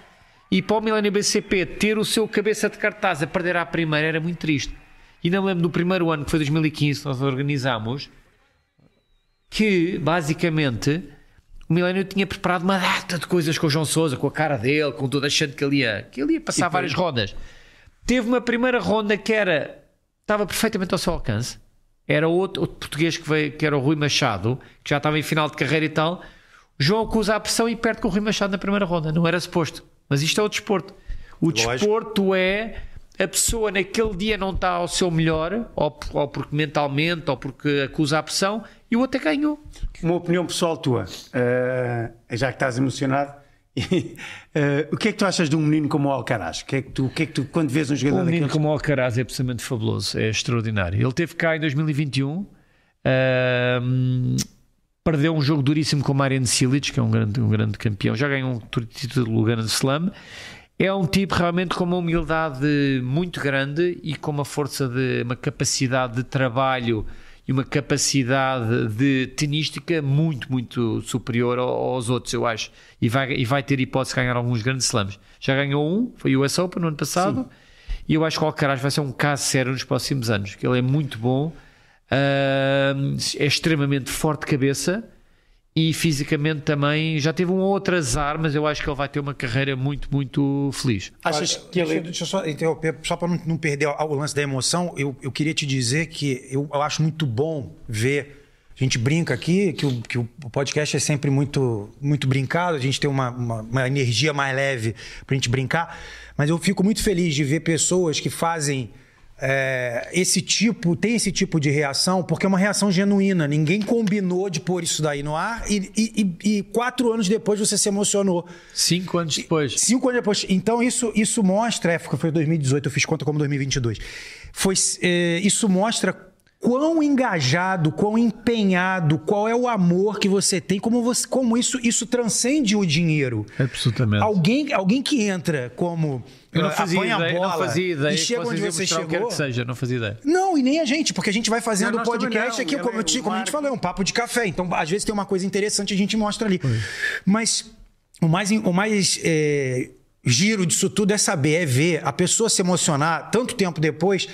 E para o Milênio BCP ter o seu cabeça de cartaz a perder à primeira era muito triste. E ainda me lembro do primeiro ano, que foi 2015, que nós organizámos, que basicamente o Milênio tinha preparado uma data de coisas com o João Sousa, com a cara dele, com tudo, achando que ele ia, que ele ia passar várias rondas. Teve uma primeira ronda que era estava perfeitamente ao seu alcance. Era outro, outro português que veio, que era o Rui Machado, que já estava em final de carreira e tal. João acusa a pressão e perde com o Rui Machado na primeira ronda. Não era suposto. Mas isto é o desporto. O Lógico. desporto é a pessoa naquele dia não está ao seu melhor, ou, ou porque mentalmente, ou porque acusa a pressão, e o outro é ganhou. Uma opinião pessoal tua, eh, já que estás emocionado, *laughs* eh, o que é que tu achas de um menino como o Alcaraz? O que é que tu, que é que tu quando vês um jogador Um menino daqueles... como o Alcaraz é absolutamente fabuloso, é extraordinário. Ele teve cá em 2021, ahm, perdeu um jogo duríssimo com o Marian Silic, que é um grande, um grande campeão, já ganhou um título do Grand Slam. É um tipo realmente com uma humildade muito grande e com uma força de uma capacidade de trabalho e uma capacidade de tenística muito, muito superior ao- aos outros, eu acho. E vai, e vai ter hipótese de ganhar alguns grandes slams. Já ganhou um, foi o US Open no ano passado. E eu acho que o Alcaraz vai ser um caso sério nos próximos anos, que ele é muito bom, ahm, é extremamente forte de cabeça e fisicamente também já teve um outro azar, mas eu acho que ele vai ter uma carreira muito, muito feliz. Achas que ele... deixa, deixa eu só interromper, só para não, não perder o, o lance da emoção, eu, eu queria te dizer que eu, eu acho muito bom ver. A gente brinca aqui que o, que o podcast é sempre muito, muito brincado, a gente tem uma, uma, uma energia mais leve para a gente brincar, mas eu fico muito feliz de ver pessoas que fazem é, esse tipo, tem esse tipo de reação, porque é uma reação genuína. Ninguém combinou de pôr isso daí no ar e, e- e- e quatro anos depois você se emocionou. Cinco anos depois. Cinco anos depois. Então, isso, isso mostra. É, foi 2018, eu fiz conta como 2022. Foi, é, isso mostra quão engajado, quão empenhado, qual é o amor que você tem, como, você, como isso, isso transcende o dinheiro. Absolutamente. Alguém, alguém que entra como. Eu não fazia apanha a ideia, bola não fazia ideia. E chega onde você o que quer chegou. que seja, não fazia ideia. Não, e nem a gente, porque a gente vai fazendo Não, podcast não, aqui, como, eu, te- como a gente falou, é um papo de café. Então, às vezes tem uma coisa interessante, a gente mostra ali. Mas o mais, o mais é, giro disso tudo é saber, é ver a pessoa se emocionar tanto tempo depois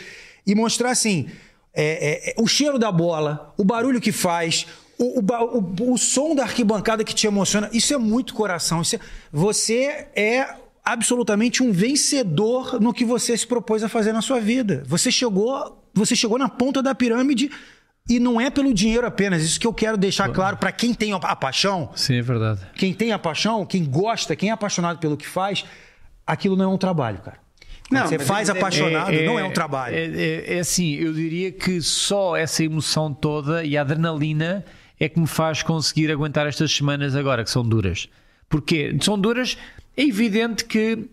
e mostrar assim: é, é, é, o cheiro da bola, o barulho que faz. O, o o- o som da arquibancada que te emociona, isso é muito coração. Isso é- você é absolutamente um vencedor no que você se propôs a fazer na sua vida. Você chegou, você chegou na ponta da pirâmide e não é pelo dinheiro apenas. Isso que eu quero deixar claro para quem tem a, paixão, Sim, é verdade. quem tem a paixão, quem gosta, quem é apaixonado pelo que faz, aquilo não é um trabalho, cara. Não, você faz é- é- apaixonado, não é um trabalho. É, é- é assim, eu diria que só essa emoção toda e a adrenalina é que me faz conseguir aguentar estas semanas agora, que são duras. Porquê? São duras, é evidente que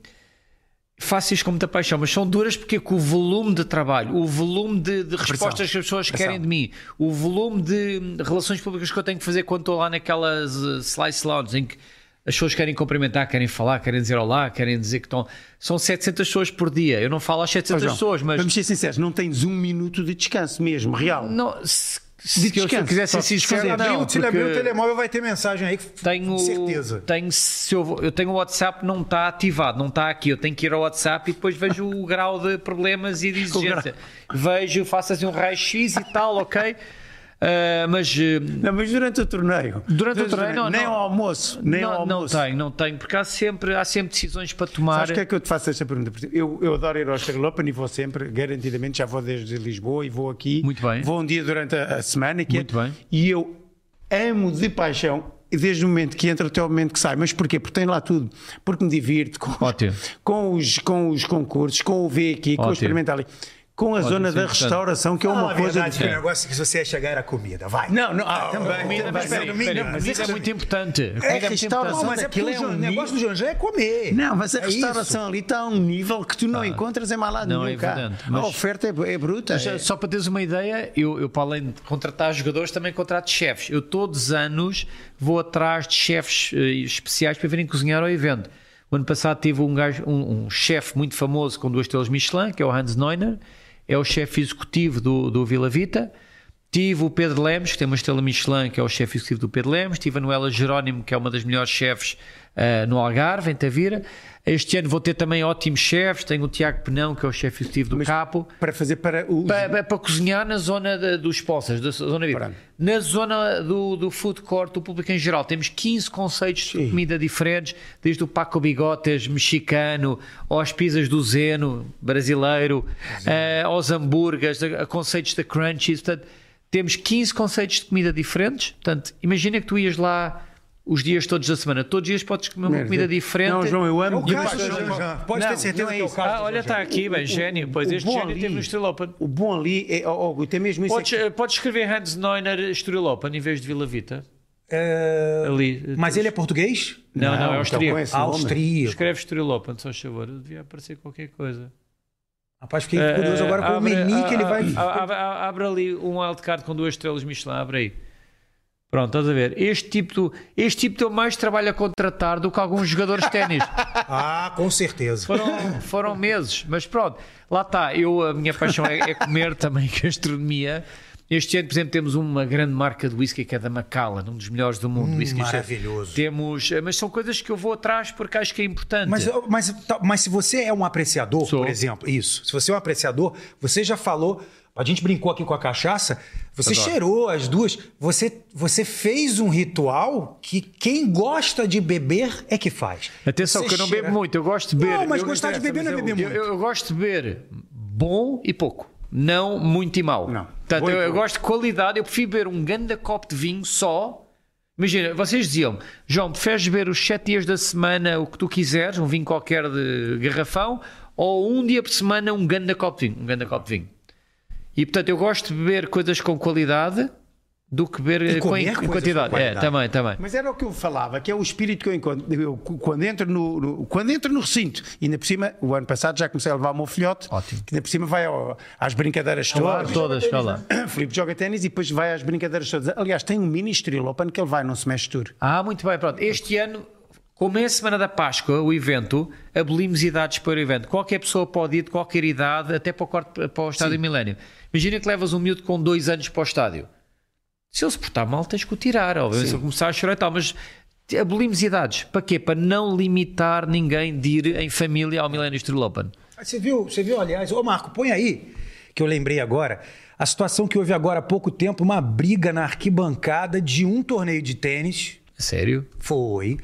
faço isto com muita paixão, mas são duras porque com o volume de trabalho, o volume de, de respostas que as pessoas Pressão. querem de mim, o volume de relações públicas que eu tenho que fazer quando estou lá naquelas uh, slice lounge em que as pessoas querem cumprimentar, querem falar, querem dizer olá, querem dizer que estão. São 700 pessoas por dia. Eu não falo às 700 João, pessoas, mas. Vamos ser sinceros, não tens um minuto de descanso mesmo, real. Não, se, se, eu, se eu quiser ser sincero, Abrir não, se ele abrir o telemóvel, vai ter mensagem aí. tenho, certeza. Tenho, se eu, eu tenho o WhatsApp, não está ativado, não está aqui. Eu tenho que ir ao WhatsApp e depois vejo o *laughs* grau de problemas e de exigência. Vejo, faço assim um raio-x e tal, ok? Ah, mas eh, Não, mas durante o torneio. Durante o torneio, não, Nem não. ao almoço. Nem não, ao não almoço. tenho, não tenho, porque há sempre, há sempre decisões para tomar. Sabes que é que eu te faço esta pergunta? Eu, eu adoro ir ao Australian Open e vou sempre, garantidamente, já vou desde Lisboa e vou aqui. Muito bem. Vou um dia durante a, a semana. Que é- Muito bem. E eu amo de paixão, desde o momento que entra até o momento que sai. Mas porquê? Porque tem lá tudo. Porque me divirto com, Ótimo. com, os, com os concursos, com o V aqui, com o Ótimo. experimental ali. Com a zona isso é da restauração, que é uma a coisa verdade, que o diferente. negócio que você ia chegar era comida. Vai. Não, não, ah, também. Comida, também. mas peraí, peraí, mas comida isso é é- muito importante. Comida é muito restauração, mas é porque aquilo o é um Jan- negócio do Janjã é comer. Não, mas a É restauração isso. ali está a um nível que tu não encontras em mais lado Não, nenhum é cá. evidente, mas- A oferta é, é bruta. Já- É- Só para teres uma ideia, eu, eu para além de contratar jogadores, também contrato chefes. Eu todos os anos vou atrás de chefes eh, especiais para virem cozinhar ao evento. O ano passado tive um, gajo- um, um chefe muito famoso com duas estrelas Michelin, que é o Hans Neuner, é o chefe executivo do, do Vila Vita. Tive o Pedro Lemos, que tem uma estrela Michelin, que é o chefe executivo do Pedro Lemos. Tive a Noela Jerónimo, que é uma das melhores chefes eh, no Algarve, em Tavira. Este ano vou ter também ótimos chefes. Tenho o Tiago Penão, que é o chefe executivo do Capo para fazer para o. para, para- para cozinhar na zona da- dos poças, da zona VIP. Na zona do, do food court, do público em geral, temos 15 conceitos de comida diferentes, desde o Paco Bigotes mexicano, aos pizzas do Zeno brasileiro, eh, aos hambúrgueres, a, a conceitos da Crunchies. Portanto, temos 15 conceitos de comida diferentes. Portanto, imagina que tu ias lá os dias todos da semana. Todos os dias podes comer uma Merda. comida diferente. Não, João, eu É amo. o E caso do depois- Janjã. Pode Não, ter certeza não é que é o caso Ah, olha, está aqui, bem, gênio. Pois o este gênio ali- teve no Estrela Open. O bom ali é. Oh, oh, tem mesmo isso. Podes, é que- eh, podes escrever Hans Neuner Estoril Open em vez de Vila Vita? É, Ali. Mas ele é português? Não, não, é então austríaco. com esse nome. Austríaco. Escreve Estoril Open, só favor. Devia aparecer qualquer coisa. Rapaz, fiquei curioso Eh, agora com o menu que ele a- vai. a- Abre, a- abre ali um wildcard com duas estrelas Michelin, abre aí. Pronto, estás a ver? Este tipo, do, este tipo deu mais trabalho a contratar do que alguns jogadores de ténis. *laughs* Ah, com certeza. Foram, foram meses, mas pronto, lá está. Eu, a minha paixão é, é comer *laughs* também gastronomia. Este ano, por exemplo, temos uma grande marca de whisky que é da Macallan, um dos melhores do mundo. Hum, whisky. maravilhoso. Temos, mas são coisas que eu vou atrás porque acho que é importante. Mas, mas, tá, mas se você é um apreciador, Sou. por exemplo, isso. Se você é um apreciador, você já falou. A gente brincou aqui com a cachaça. Você Adoro. cheirou as duas. Você, você fez um ritual que quem gosta de beber é que faz. Atenção, Você que eu não cheira- bebo muito, eu gosto de beber. Não, mas eu, gostar de beber não é beber eu, muito. eu- eu gosto de beber bom e pouco. Não muito e mau. Não. Portanto, e eu, eu gosto de qualidade. Eu prefiro beber um grande copo de vinho só. Imagina, vocês diziam, João, preferes beber os sete dias da semana o que tu quiseres, um vinho qualquer de garrafão, ou um dia por semana um grande copo de vinho? Um grande copo de vinho. E portanto, eu gosto de beber coisas com qualidade do que beber com, em quantidade. É, também, também. Mas era o que eu falava, que é o espírito que eu encontro. Eu, quando, entro no, no- quando entro no recinto, e ainda por cima, o ano passado já comecei a levar o meu filhote, Ótimo. que ainda por cima vai ao- às brincadeiras todas. todas. *coughs* Filipe joga ténis e depois vai às brincadeiras todas. Aliás, tem um mini Open que ele vai, não se mexe tour. Ah, muito bem, pronto. Este ano, como é a semana da Páscoa, o evento, abolimos idades para o evento. Qualquer pessoa pode ir de qualquer idade, até para o, quarto, para o estádio Milénio. Imagina que levas um miúdo com dois anos para o estádio. Se ele se portar mal, tens que o tirar. Obviamente, se ele começar a chorar e tal, mas abolimos idades. Para quê? Para não limitar ninguém de ir em família ao Milénio Street Open. Você viu, você viu, aliás, ô Marco, põe aí, que eu lembrei agora, a situação que houve agora há pouco tempo, uma briga na arquibancada de um torneio de tênis. Sério? Foi.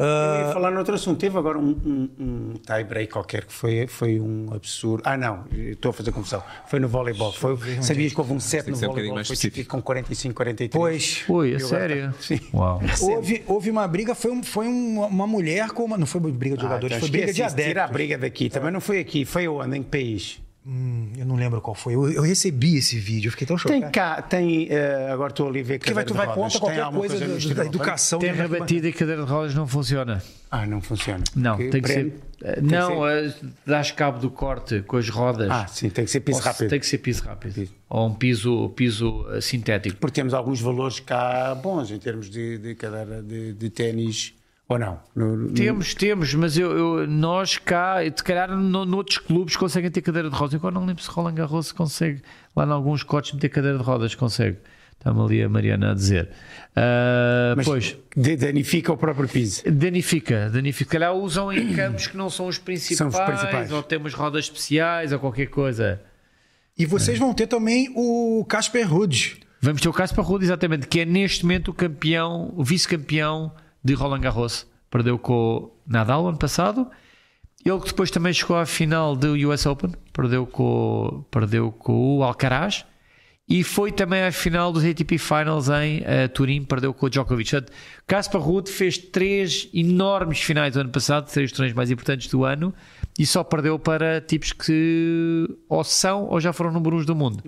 Eu Ah, ia falar noutra assunto. Teve agora um, um, um tie break qualquer que foi, foi um absurdo. Ah, não, estou a fazer confusão. Foi no voleibol. Foi, sabias que houve um set no um voleibol? mais Foi específico. tipo com 45, 43. pois. Ui, é agora sério? tá- Sim. Uau. Houve, houve uma briga, foi, um- foi um- uma mulher com uma. Não foi briga de Ah, jogadores, então foi briga de isso. Tira a adeptos. briga daqui. Também não foi aqui. Foi onde? Em que país? Hum, eu não lembro qual foi. Eu, eu recebi esse vídeo, eu fiquei tão chocado. Tem cá, tem. eh, agora estou ali a ver Porque vai, tu vai contra. Tem qualquer alguma coisa, no do- da educação. Terra da- batida e cadeira de rodas não funciona. Ah, não funciona. Não, Que tem que prende? ser. eh, Não, eh, dás cabo do corte com as rodas. Ah, sim, tem que ser piso Ou rápido. Tem que ser piso rápido. Ou um piso, piso sintético. Porque temos alguns valores cá bons em termos de, de cadeira de, de ténis Ou não? No- no- Temos, temos, mas eu, eu- nós cá, se calhar no, noutros clubes conseguem ter cadeira de rodas. Eu agora não lembro se Roland Garros consegue, lá em alguns cotes, meter cadeira de rodas, consegue. Está-me ali a Mariana a dizer. Ah, Mas pois, danifica o próprio piso. danifica, danifica. Calhar usam em *clears throat* campos que não são os principais, São os principais. ou temos rodas especiais, ou qualquer coisa. E vocês vão ter também o Casper Ruud. Vamos ter o caso para Rude, exatamente, que é neste momento o campeão, o vice-campeão de Roland Garros. Perdeu com o Nadal ano passado. Ele que depois também chegou à final do US Open, perdeu com, perdeu com o Alcaraz. E foi também à final dos ATP Finals em eh, Turim, perdeu com o Djokovic. Portanto, Kaspar Ruud fez três enormes finais do ano passado, três torneios mais importantes do ano, e só perdeu para tipos que ou são ou já foram número uns do mundo.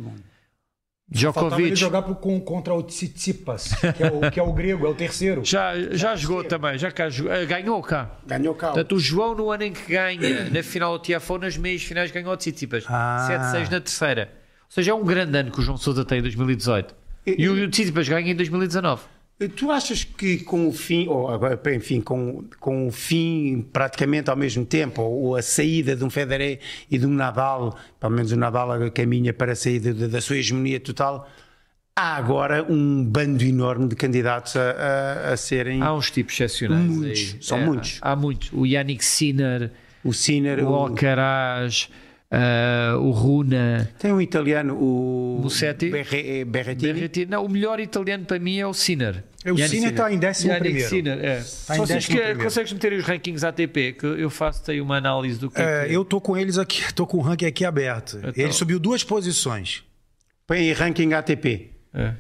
Djokovic jogar pro- com- contra o Tsitsipas, que é o, que é o grego, é o terceiro. *laughs* já, já jogou também, já cá eh, ganhou cá. Ganhou cá. Portanto, o João, no ano em que ganha na final do Tiafão, nas meias finais ganhou o Tsitsipas. Ah. 7-6 na terceira. Ou seja, é um grande ano que o João Sousa tem em 2018. E o Tsitsipas ganha em 2019. Tu achas que com o fim, ou agora, enfim, com, com o fim praticamente ao mesmo tempo, ou a saída de um Federer e de um Nadal, pelo menos o Nadal caminha para a saída da- da sua hegemonia total, há agora um bando enorme de candidatos a, a- a serem Há uns tipos excepcionais. Muitos, aí. são É, muitos. Há muitos. O Yannick Sinner, o Sinner, o Alcaraz, eh, o Runa. tem um italiano, o Musetti? Berre- Berrettini. Berrettini. Não, o melhor italiano para mim é o Sinner. O Yannick Sinner está em décimo Yannick primeiro. Sinner, é. Se décimo que- primeiro. consegues meter os rankings ATP, que eu faço aí uma análise do que é É, que- eu tô com eles aqui, *laughs* tô com o ranking aqui aberto. Então- Ele subiu duas posições. Põe aí ranking ATP. É.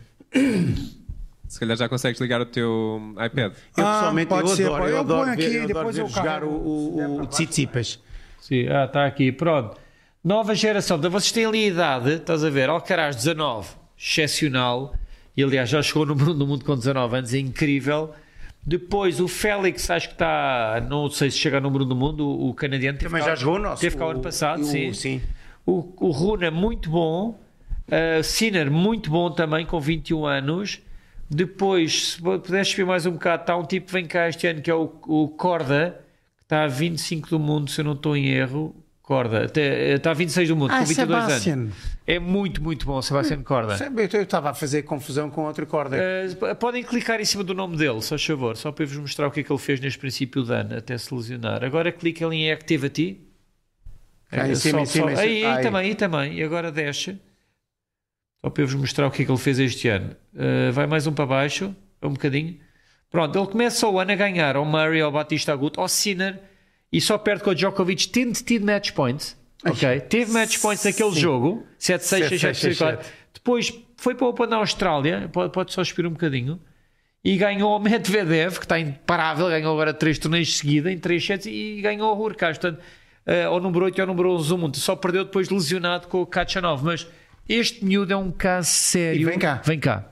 Se calhar já consegues ligar o teu iPad. Eu Ah, pessoalmente pode eu ser, adoro, eu eu adoro ponho ver, aqui, eu adoro depois ver eu jogar carrego. o, o, o Tsitsipas. Sim, ah, está aqui, pronto. Nova geração, então vocês têm ali a idade, estás a ver? Alcaraz 19, excepcional, e aliás já chegou no no mundo com 19 anos, é incrível. Depois o Félix, acho que está, não sei se chega ao número do mundo, o, o canadiano teve Também cá- já jogou o nosso. Teve cá o ano passado, o- sim. sim. O, o Runa, muito bom. Uh, Sinner, muito bom também, com 21 anos. Depois, se puderes subir mais um bocado, está um tipo que vem cá este ano que é o, o Corda, que está a 25 do mundo, se eu não estou em erro. Corda, até- está a 26 do mundo, Ah, com 22 Sebastian. anos. É muito, muito bom, Sebastião Corda. Sabe, Eu estava a fazer confusão com outra corda. Uh, podem clicar em cima do nome dele, só favor, só para eu vos mostrar o que é que ele fez neste princípio de ano, até se lesionar. Agora clica ali em Activity. Em cima, só- em cima, em cima. Aí, aí Aí. também, aí também. E agora desce. Só para eu vos mostrar o que é que ele fez este ano. Uh, vai mais um para baixo, um bocadinho. Pronto, ele começa o ano a ganhar ao Murray, ao Batista Agut, ao Sinner e só perde com o Djokovic, tendo tido match points. Ok? Teve match points naquele jogo, 7-6, 6-7, 6-4. Depois foi para o Open na Austrália, pode, pode só subir um bocadinho. E ganhou o Medvedev, que está imparável, ganhou agora três torneios de seguida, em 3 sets, e ganhou o Hurkacz. Portanto, eh, ao número 8 e ao número 11 do mundo. Só perdeu depois lesionado com o Kachanov. Mas este miúdo é um caso sério. E vem cá. Vem cá.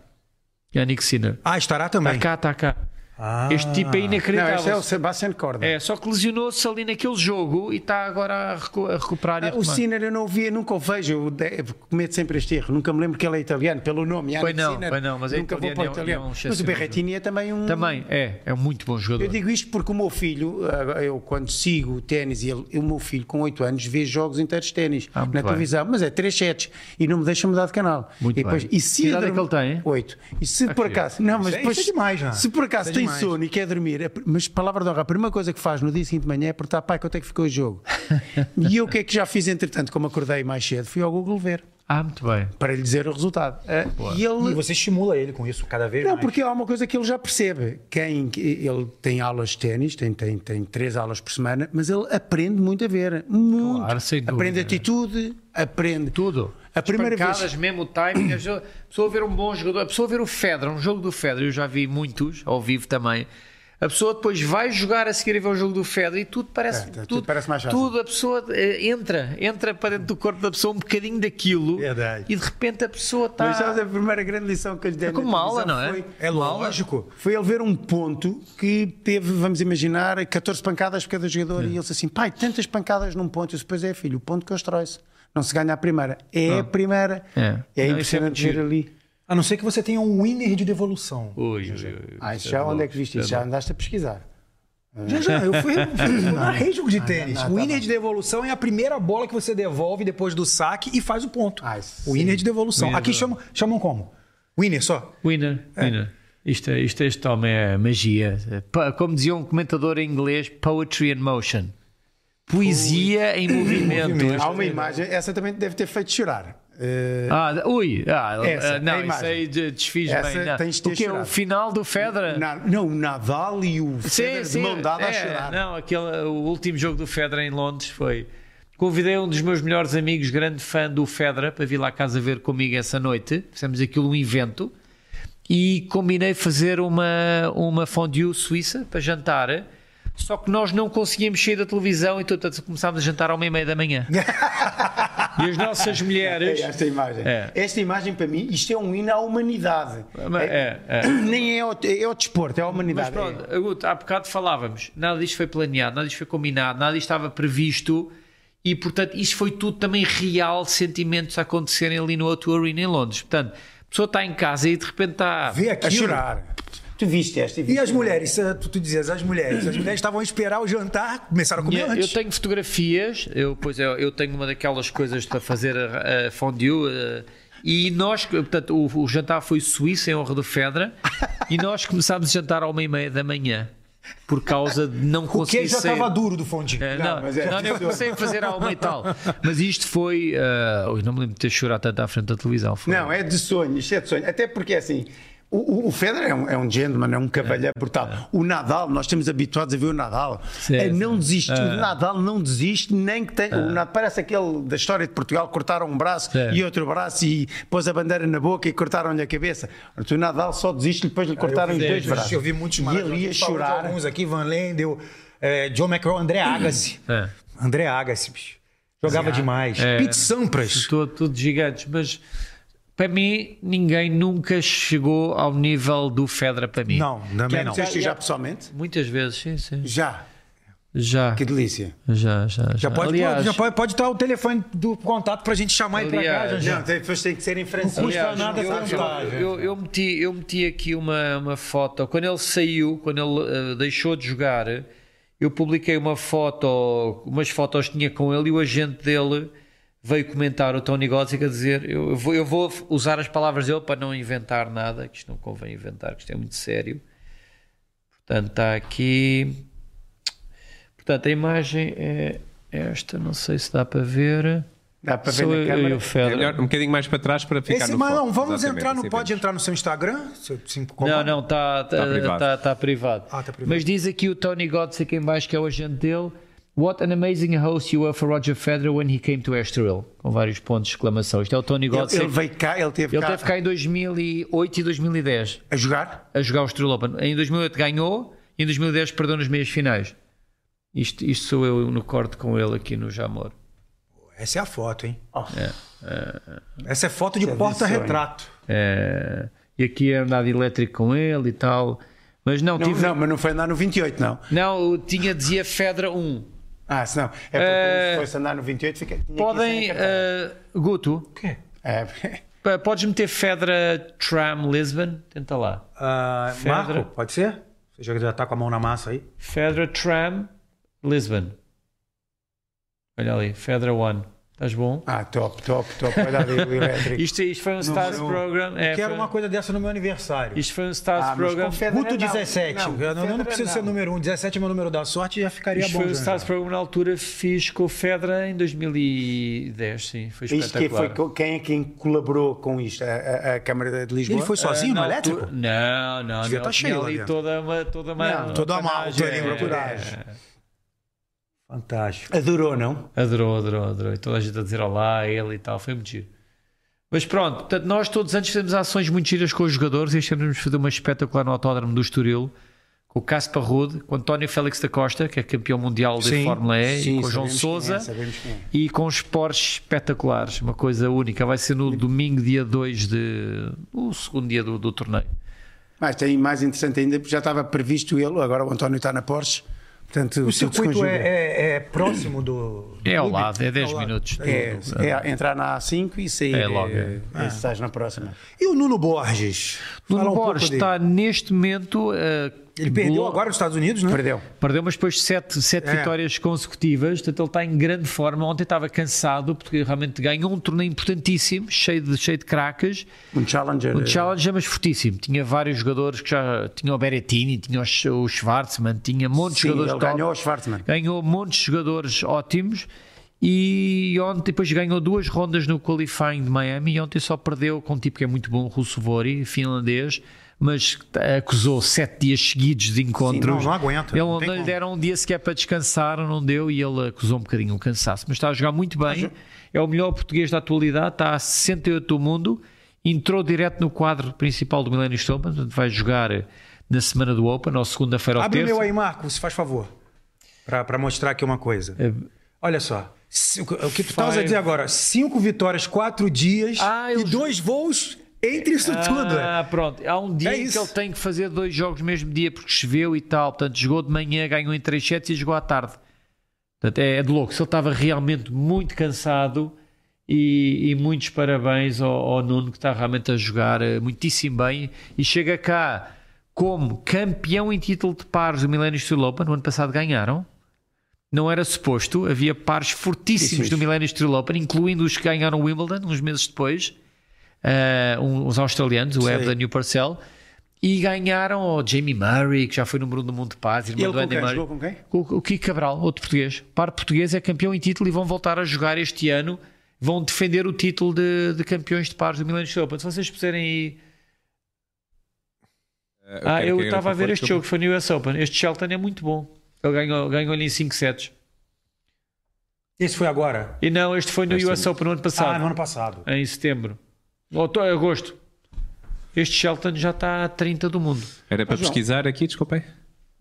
Yannick Sinner. Ah, estará Está também. cá, está cá. Ah. Este tipo é Não, inacreditável. este é o Sebastian Corda. É, só que lesionou-se ali naquele jogo e está agora a, recu- a recuperar. e a Ah, o. Sinner eu não o via, nunca o vejo. Eu cometo sempre este erro. Nunca me lembro que ele é italiano, pelo nome. Pois não, Sinner. pois não, mas é nunca vou italiano, para o é um- italiano. é um mas o Berrettini é também um. Também, é, é um muito bom jogador. Eu digo isto porque o meu filho, ah, eu quando sigo o ténis, e ele- o meu filho com 8 anos vê jogos inteiros de ténis Ah, na bem. televisão, mas é 3 sets e não me deixa mudar de canal. Muito e depois, bem. E se Que idade é que ele tem? 8. E se por acaso, não, mas é- depois, é se por acaso é tem demais. sono e quer dormir, a- mas palavra de honra, a primeira coisa que faz no dia seguinte de manhã é perguntar, pai, quanto é que ficou o jogo? *laughs* e eu o que é que já fiz entretanto, como acordei mais cedo, fui ao Google ver Ah, muito bem. para lhe dizer o resultado. Ah, e E ele você estimula ele com isso cada vez não, mais. porque há uma coisa que ele já percebe. Quem ele tem aulas de ténis, tem, tem, tem três aulas por semana, mas ele aprende muito a ver. Muito. Claro, sem dúvida. aprende atitude, aprende Tudo. A primeira As pancadas, vez. mesmo o timing, a pessoa, ver um bom jogador, a pessoa ver o Federer, um jogo do Federer, eu já vi muitos, ao vivo também. A pessoa depois vai jogar a seguir e ver o jogo do Federer e tudo parece, É, tudo tudo, parece mais fácil. tudo, a pessoa eh, entra, entra para dentro do corpo da pessoa um bocadinho daquilo Verdade. e de repente a pessoa Mas sabes está. a primeira grande lição que eu lhe dei É como aula, não é? Foi, É lógico. foi ele ver um ponto que teve, vamos imaginar, 14 pancadas por cada jogador e ele disse assim: pai, tantas pancadas num ponto. Eu disse, pois é, filho, o ponto constrói-se. Não se ganha a primeira. É a primeira. É. É Não, é impressionante muito ver ali. A não ser que você tenha um winner de devolução. Ui, ui, ui. Ah, isso já onde é que viste isso? Já andaste a pesquisar. Já, já, eu fui, eu narrei *laughs* jogo de tênis. ah, o tá winner bom. de devolução é a primeira bola que você devolve depois do saque e faz o ponto. Ah, o winner de devolução. Winner Aqui de- chamam, chamam como? Winner só? Winner, winner. Isto, é- isto, este homem é magia. Como dizia um comentador em inglês, poetry in motion. Poesia em movimento. Há uma imagem, essa também deve ter feito chorar. Eh, Ah, ui, ah, Essa, ah, não, a isso aí de- desfiz Essa bem. Não. tens de ter O que é o final do Federer? na- não, o Nadal e o Federer de mão dada a é, chorar. Não, aquele, o último jogo do Federer em Londres foi. Convidei um dos meus melhores amigos, grande fã do Federer, para vir lá a casa ver comigo essa noite. Fizemos aquilo um evento e combinei fazer uma, uma fondue suíça para jantar. Só que nós não conseguíamos sair da televisão e portanto começámos a jantar ao meia-meia da manhã. e as nossas *laughs* mulheres. É esta imagem. É. Esta imagem, para mim, isto é um hino à humanidade. É, é. *clears throat* Nem é ao, é ao desporto, é à Mas humanidade. pronto, Aguto, há bocado falávamos, nada disto foi planeado, nada disto foi combinado, nada disto estava previsto e, portanto, isto foi tudo também real, sentimentos a acontecerem ali no O2 Arena em Londres. Portanto, a pessoa está em casa e de repente está. Vê É, aqui. a chorar. Tu viste esta? E viste as mulheres? eh, Tu, tu dizias, as mulheres. As mulheres estavam a esperar o jantar, começaram a comer Eu, eu antes. tenho fotografias, eu, pois eu, eu tenho uma daquelas coisas para fazer a, a fondue. eh, e nós, portanto, o, o jantar foi suíço em honra do Fedra e nós começámos a jantar ao meia-meia da manhã por causa de não O conseguir queijo já estava duro do fondue. É, Não, não, mas é- não, eu comecei a fazer alma e tal. Mas isto foi. Uh, não me lembro de ter chorado tanto à frente da televisão. Foi. Não, é de sonho, isto é de sonho. Até porque assim. O, o- o Federer é um, é um gentleman, é um cavalheiro brutal. O Nadal, nós estamos habituados a ver o Nadal. Sim, é, sim. não desiste. O Nadal não desiste, nem que tem. O Nadal, parece aquele da história de Portugal: cortaram um braço Sim. e outro braço e pôs a bandeira na boca e cortaram-lhe a cabeça. O Nadal só desiste e depois lhe cortaram os Eu vi- dois braços. Eu vi muitos E ele ia chorar. Alguns aqui, Van Lendel, eh, John McEnroe, André Agassi. É. André Agassi, bicho. Jogava demais. É. Pete Sampras. Tudo, tudo gigantes. Mas para mim, ninguém nunca chegou ao nível do Fedra para mim. Não, também não. Conheceste já pessoalmente? Muitas vezes, sim, sim. Já. Já. Que delícia. Já, já, já. Já pode, Aliás, já pode, pode estar o telefone do contato pra gente chamar ele pra cá, Aliás, já. Não, depois tem que ser em francês. custa Aliás, nada eu, tentar, eu, eu, eu meti, eu meti aqui uma, uma foto. Quando ele saiu, quando ele eh, deixou de jogar, eu publiquei uma foto, umas fotos que tinha com ele e o agente dele veio comentar o Tony Godzik a dizer: eu, eu vou, eu vou usar as palavras dele para não inventar nada, que isto não convém inventar, que isto é muito sério. Portanto, está aqui. Portanto, a imagem é esta, não sei se dá para ver. Dá para ver Sou na eu câmara. e o É melhor um bocadinho mais para trás para ficar Esse, no mas não, vamos Exatamente, entrar no. assim Pode entrar no seu Instagram? Se- se- Não, não, está tá, Tá privado. tá- tá privado. Ah, tá privado. Mas diz aqui o Tony Godsick em baixo, que é o agente dele. What an amazing host you were for Roger Federer when he came to Estoril. Com vários pontos de exclamação. Isto é o Tony Ele, Godsick. ele veio cá, ele teve Ele cá teve cá em 2008 e 2010 a jogar. a jogar o Estoril Open. Em 2008 ganhou e em 2010 perdeu nas meias finais. Isto, isto sou eu no corte com ele aqui no Jamor. Essa é a foto, hein? Oh. Essa é foto de é porta-retrato. É, e aqui é andar elétrico com ele e tal. Mas não, Não, tive. não, mas não foi andar no 28, não. Não, tinha, dizia Fedra 1. Ah, se não. É porque Eh, foi-se andar no 28, fica. tinha que ir Podem, eh, Guto, O quê? É, *laughs* podes meter Fedra Tram Lisbon? Tenta lá. Ah, Fedra. Marco, pode ser? Você já, já tá com a mão na massa aí? Fedra Tram Lisbon. Olha ali, Fedra One. Estás bom? ah, top, top, top. Olha ali o elétrico. Isto, isto foi um Stars Program. É, Quero foi- uma coisa dessa no meu aniversário. Isto foi um Stars Ah, Program. Guto não. 17. Não, eu não, eu não Federer preciso não. ser número 1. 17 é meu número da sorte já ficaria Isto bom. foi um já. Stars Program na altura, fiz com o Fedra em 2010, sim. Foi Isto que espetacular. foi, quem é quem colaborou com isto? A, a- a Câmara de Lisboa? Ele foi sozinho Ah, no elétrico? Não, não, Devia não. tá cheio lá ali dentro. toda uma, toda uma, Não, toda uma panagem, autoria, é, procuragem. é. Fantástico. Adorou, não? Adorou, adorou, adorou. E toda a gente a dizer olá a ele e tal, foi muito giro. Mas pronto, portanto, nós todos antes fizemos ações muito giras com os jogadores e este ano vamos fazer uma espetacular no Autódromo do Estoril com o Caspar Rude, com o António Félix da Costa, que é campeão mundial de Sim, Fórmula E, e com o João quem Souza é, é. e com os Porsche espetaculares, uma coisa única. Vai ser no domingo, dia 2 de. o segundo dia do, do torneio. Mas tem mais interessante ainda, porque já estava previsto ele, agora o António está na Porsche. Portanto, O circuito é, é- é próximo do. É ao lado, é 10 Ao lado. minutos. do- É, é entrar na A5 e sair. É logo, é. é, estás na próxima. E o Nuno Borges? Nuno Fala um pouco Borges dele. está neste momento. eh, Ele perdeu Glo- agora nos Estados Unidos, né? Perdeu. Perdeu, mas depois de sete, sete É. vitórias consecutivas, portanto ele está em grande forma. Ontem estava cansado porque realmente ganhou um torneio importantíssimo, cheio de, cheio de cracas. Um challenger. Um challenge mas fortíssimo. Tinha vários jogadores que já tinha o Berettini, tinha o Sch- o Schwarzman, tinha montes de Sim, jogadores ele top. ganhou o Schwarzman. ganhou montes de jogadores ótimos e ontem depois ganhou duas rondas no qualifying de Miami e ontem só perdeu com um tipo que é muito bom, Russo Vori, finlandês, mas acusou sete dias seguidos de encontros. não, não aguenta, Ele não não, lhe deram um dia sequer para descansar, não deu e ele acusou um bocadinho o cansaço. Mas está a jogar muito bem, é o melhor português da atualidade, está a 68 do mundo, entrou direto no quadro principal do Millennium Open, portanto vai jogar na semana do Open, ou segunda-feira ou Abre o terça. meu aí, Marco, se faz favor. Pra, pra mostrar aqui uma coisa. Olha só. O que tu estavas a dizer agora? Cinco vitórias, quatro dias Ah, e dois voos entre isso tudo. é. Ah, pronto. Há um dia É em que isso. ele tem que fazer dois jogos no mesmo dia porque choveu e tal. Portanto, jogou de manhã, ganhou em 3 sets e jogou à tarde. Portanto, é, é de louco. Se ele estava realmente muito cansado e, e muitos parabéns ao, ao Nuno que está realmente a jogar eh, muitíssimo bem e chega cá como campeão em título de pares do Millennium Steel Open. No ano passado ganharam. Não era suposto, havia pares fortíssimos Sim, sim. do Millennium Steel Open, incluindo os que ganharam o Wimbledon uns meses depois, eh, um- os australianos, o Evda e o Parcel, e ganharam o Jamie Murray, que já foi número 1 do mundo de paz, E irmão ele do com Andy quem? Murray. Jogou com quem? O, o Kiko Cabral, outro português. Par português é campeão em título e vão voltar a jogar este ano. Vão defender o título de, de campeões de pares do Millennium Open. Se vocês puserem aí. Eh, Ah, quero eu estava a ver este jogo, foi no US Open. Este Shelton é muito bom. Ele ganhou- ganhou-lhe em 5 sets. Esse foi agora? E não, este foi no Este US é- Open no ano passado. Ah, no ano passado. em setembro. Outro, agosto. Este Shelton já está a 30 do mundo. Era para João. pesquisar aqui, desculpem.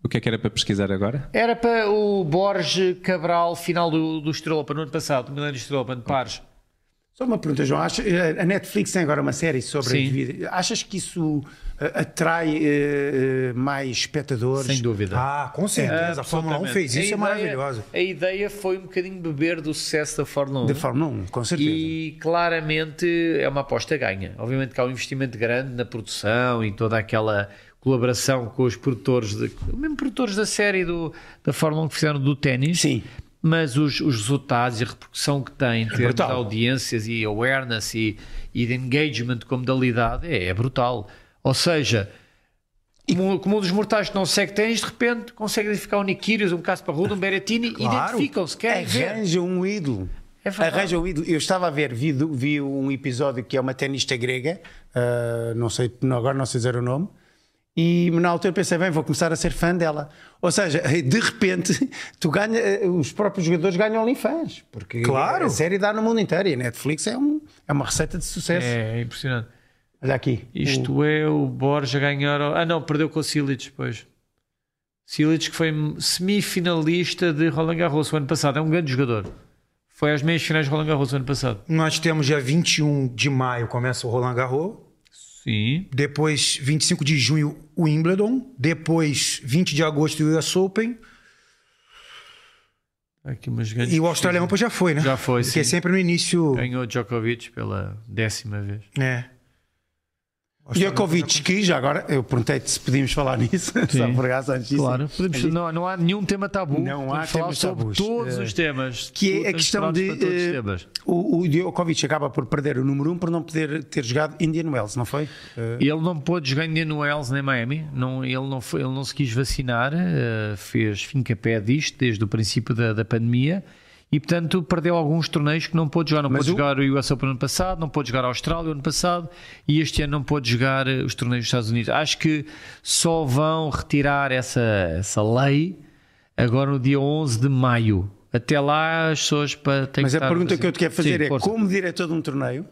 O que é que era para pesquisar agora? Era para o Borges Cabral, final do, do Estrela Open no ano passado, do Milênio Estrela Open de pares. Só uma pergunta, João. Acha- a Netflix tem agora uma série sobre Sim. a vida. Achas que isso eh, atrai eh, eh, mais espectadores? Sem dúvida. Ah, com certeza. a Fórmula 1 fez isso, é maravilhosa. A ideia foi um bocadinho beber do sucesso da Fórmula 1. Da Fórmula 1, com certeza. E claramente é uma aposta ganha. Obviamente que há um investimento grande na produção e toda aquela colaboração com os produtores, de, mesmo produtores da série do, da Fórmula 1 que fizeram do ténis. Sim. Mas os, os resultados e a repercussão que tem em termos de brutal. audiências e awareness e, e de engagement como modalidade é, é brutal. Ou seja, como, como um dos mortais que não segue ténis, de repente consegue identificar um Nick Kyrgios, um Kasparov, um Berrettini, *laughs* Claro. identificam-se, querem ver. Arranja um ídolo. É. Arranja um ídolo. Eu estava a ver, vi, vi um episódio que é uma tenista grega, ah, não sei, agora não sei dizer o nome, e na altura pensei, bem, vou começar a ser fã dela. Ou seja, de repente, tu ganha, os próprios jogadores ganham OnlyFans, porque Claro. a série dá no mundo inteiro e a Netflix é, um, é uma receita de sucesso. É impressionante. Olha aqui. Isto é o Borja ganhar. Ah, não, perdeu com o Silic depois. Silic que foi semifinalista de Roland Garros o ano passado. É um grande jogador. Foi às meias finais de Roland Garros o ano passado. Nós temos dia 21 de maio começa o Roland Garros. Sim. Depois, 25 de junho, o Wimbledon. Depois, 20 de agosto, o US Open. Aqui umas grandes E o Australian Open já foi, né? Já foi, Porque é sim. sempre no início. Ganhou Djokovic pela décima vez. É. Djokovic, que já agora, eu perguntei-te se podíamos falar nisso, *laughs* só por acaso antes disso. Claro. Podemos, não, não há nenhum tema tabu. Não há falar temas sobre tabus. todos Eh, os temas. que é a questão de. eh, temas. o, o Djokovic acaba por perder o número 1 um por não poder ter jogado Indian Wells, não foi? Eh, Ele não pôde jogar no Wells nem Miami. Não, ele, não foi, ele não se quis vacinar, eh, fez fim-capé disto desde o princípio da, da pandemia e, portanto, perdeu alguns torneios que não pôde jogar. Não Mas pôde o- jogar o US Open no ano passado, não pôde jogar a Austrália no ano passado e este ano não pôde jogar eh, os torneios dos Estados Unidos. Acho que só vão retirar essa, essa lei agora no dia 11 de maio. Até lá as pessoas pa- têm Mas que a pergunta que eu te quero fazer Sim, é: força. como diretor de um torneio,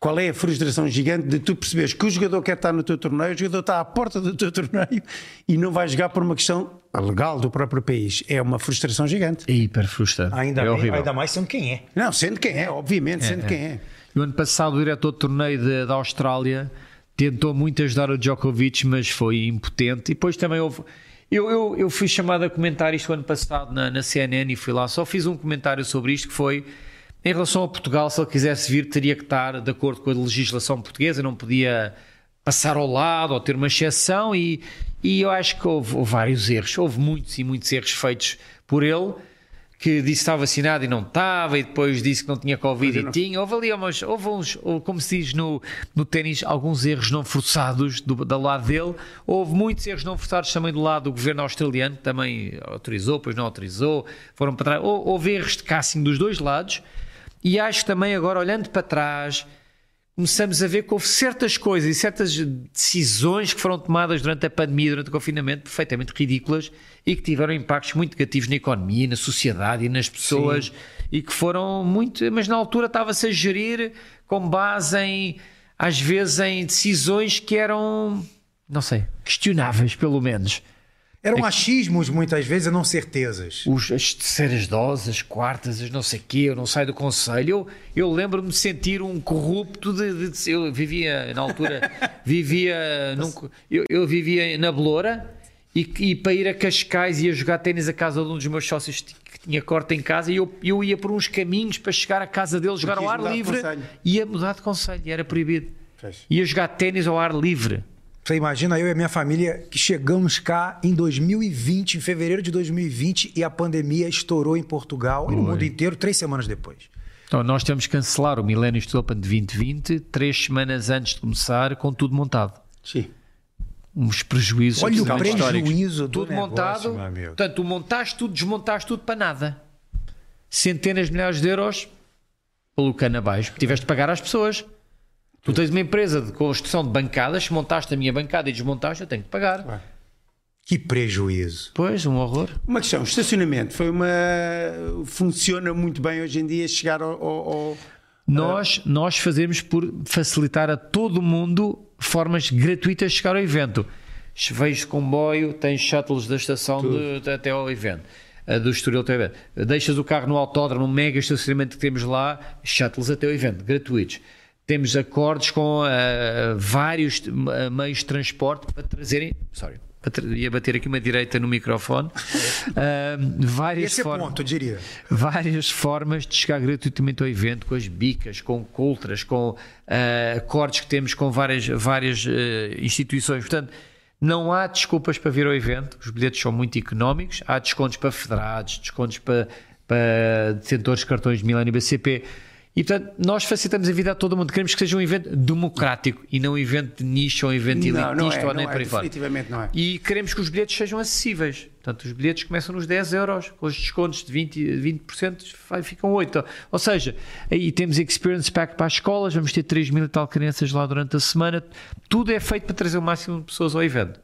qual é a frustração gigante de tu perceberes que o jogador quer estar no teu torneio, o jogador está à porta do teu torneio e não vai jogar por uma questão legal do próprio país? É uma frustração gigante. É hiper frustrante. Ainda, é bem, ainda mais sendo quem é. Não, sendo quem é, obviamente, sendo quem é. No ano passado, o diretor de torneio de- da Austrália tentou muito ajudar o Djokovic, mas foi impotente. E depois também houve. Eu, eu, eu fui chamado a comentar isto ano passado na, na CNN e fui lá. Só fiz um comentário sobre isto que foi. Em relação a Portugal, se ele quisesse vir, teria que estar de acordo com a legislação portuguesa, não podia passar ao lado ou ter uma exceção. E, E eu acho que houve, houve vários erros, houve muitos e muitos erros feitos por ele, que disse que estava vacinado e não estava, e depois disse que não tinha Covid e não- tinha. Houve ali umas, houve uns, como se diz no, no ténis, alguns erros não forçados do, do lado dele. Houve muitos erros não forçados também do lado do governo australiano, que também autorizou, depois não autorizou, foram para trás. Hou- Houve erros de casting dos dois lados, e acho também agora, olhando para trás, começamos a ver que houve certas coisas e certas decisões que foram tomadas durante a pandemia, durante o confinamento, perfeitamente ridículas e que tiveram impactos muito negativos na economia, na sociedade e nas pessoas e que foram muito. Mas na altura estava-se a gerir com base em, às vezes, em decisões que eram, não sei, questionáveis, pelo menos. Eram achismos, muitas vezes, e não certezas. Os, as terceiras doses, as quartas, as não sei quê, eu não saio do conselho. Eu, eu lembro-me de sentir um corrupto de, de- eu vivia na altura, *laughs* vivia num, eu, eu vivia na Beloura e, e para ir a Cascais ia jogar ténis a casa de um dos meus sócios que tinha corte em casa e eu, eu ia por uns caminhos para chegar à casa dele, jogar ao ar livre, ia mudar de conselho era proibido. Pois. Ia jogar ténis ao ar livre. Você imagina eu e a minha família que chegamos cá em 2020, em fevereiro de 2020, e a pandemia estourou em Portugal e no mundo inteiro três semanas depois. Então, nós temos que cancelar o Millennium Youth Open de 2020, três semanas antes de começar, com tudo montado. Sim. Uns prejuízos Olha o prejuízo do Tudo negócio, montado. meu amigo. Portanto, tu montaste tudo, desmontaste tudo para nada. Centenas de milhares de euros pelo cano abaixo. Tiveste de pagar às pessoas. Tu tens uma empresa de construção de bancadas, se montaste a minha bancada e desmontaste, eu tenho que pagar. Que prejuízo. Pois, um horror. Uma questão, estacionamento foi uma. funciona muito bem hoje em dia chegar ao. ao- ao- Nós, nós fazemos por facilitar a todo mundo formas gratuitas de chegar ao evento. Veio de comboio, tens shuttles da estação de- até ao evento. Do Estoril até ao evento. Deixas o carro no autódromo, no mega estacionamento que temos lá, shuttles até ao evento, gratuitos. Temos acordos com ah, vários meios de transporte para trazerem. Sorry, para ia bater aqui uma direita no microfone. Ah, várias Esse é formas ponto, eu diria. várias formas de chegar gratuitamente ao evento, com as bicas, com cultras, com ah, acordos que temos com várias, várias ah, instituições. Portanto, não há desculpas para vir ao evento, os bilhetes são muito económicos, há descontos para federados, descontos para, para detentores de cartões de Milênio BCP. E portanto, nós facilitamos a vida a todo mundo. Queremos que seja um evento democrático e não um evento de nicho ou um evento Não, não elitista é, ou nem não por é, fora. definitivamente não é. E queremos que os bilhetes sejam acessíveis. Portanto, os bilhetes começam nos 10 euros, com os descontos de 20%, 20% vai- ficam 8%. Ou seja, aí temos Experience Pack para as escolas, vamos ter 3 mil e tal crianças lá durante a semana. Tudo é feito para trazer o máximo de pessoas ao evento.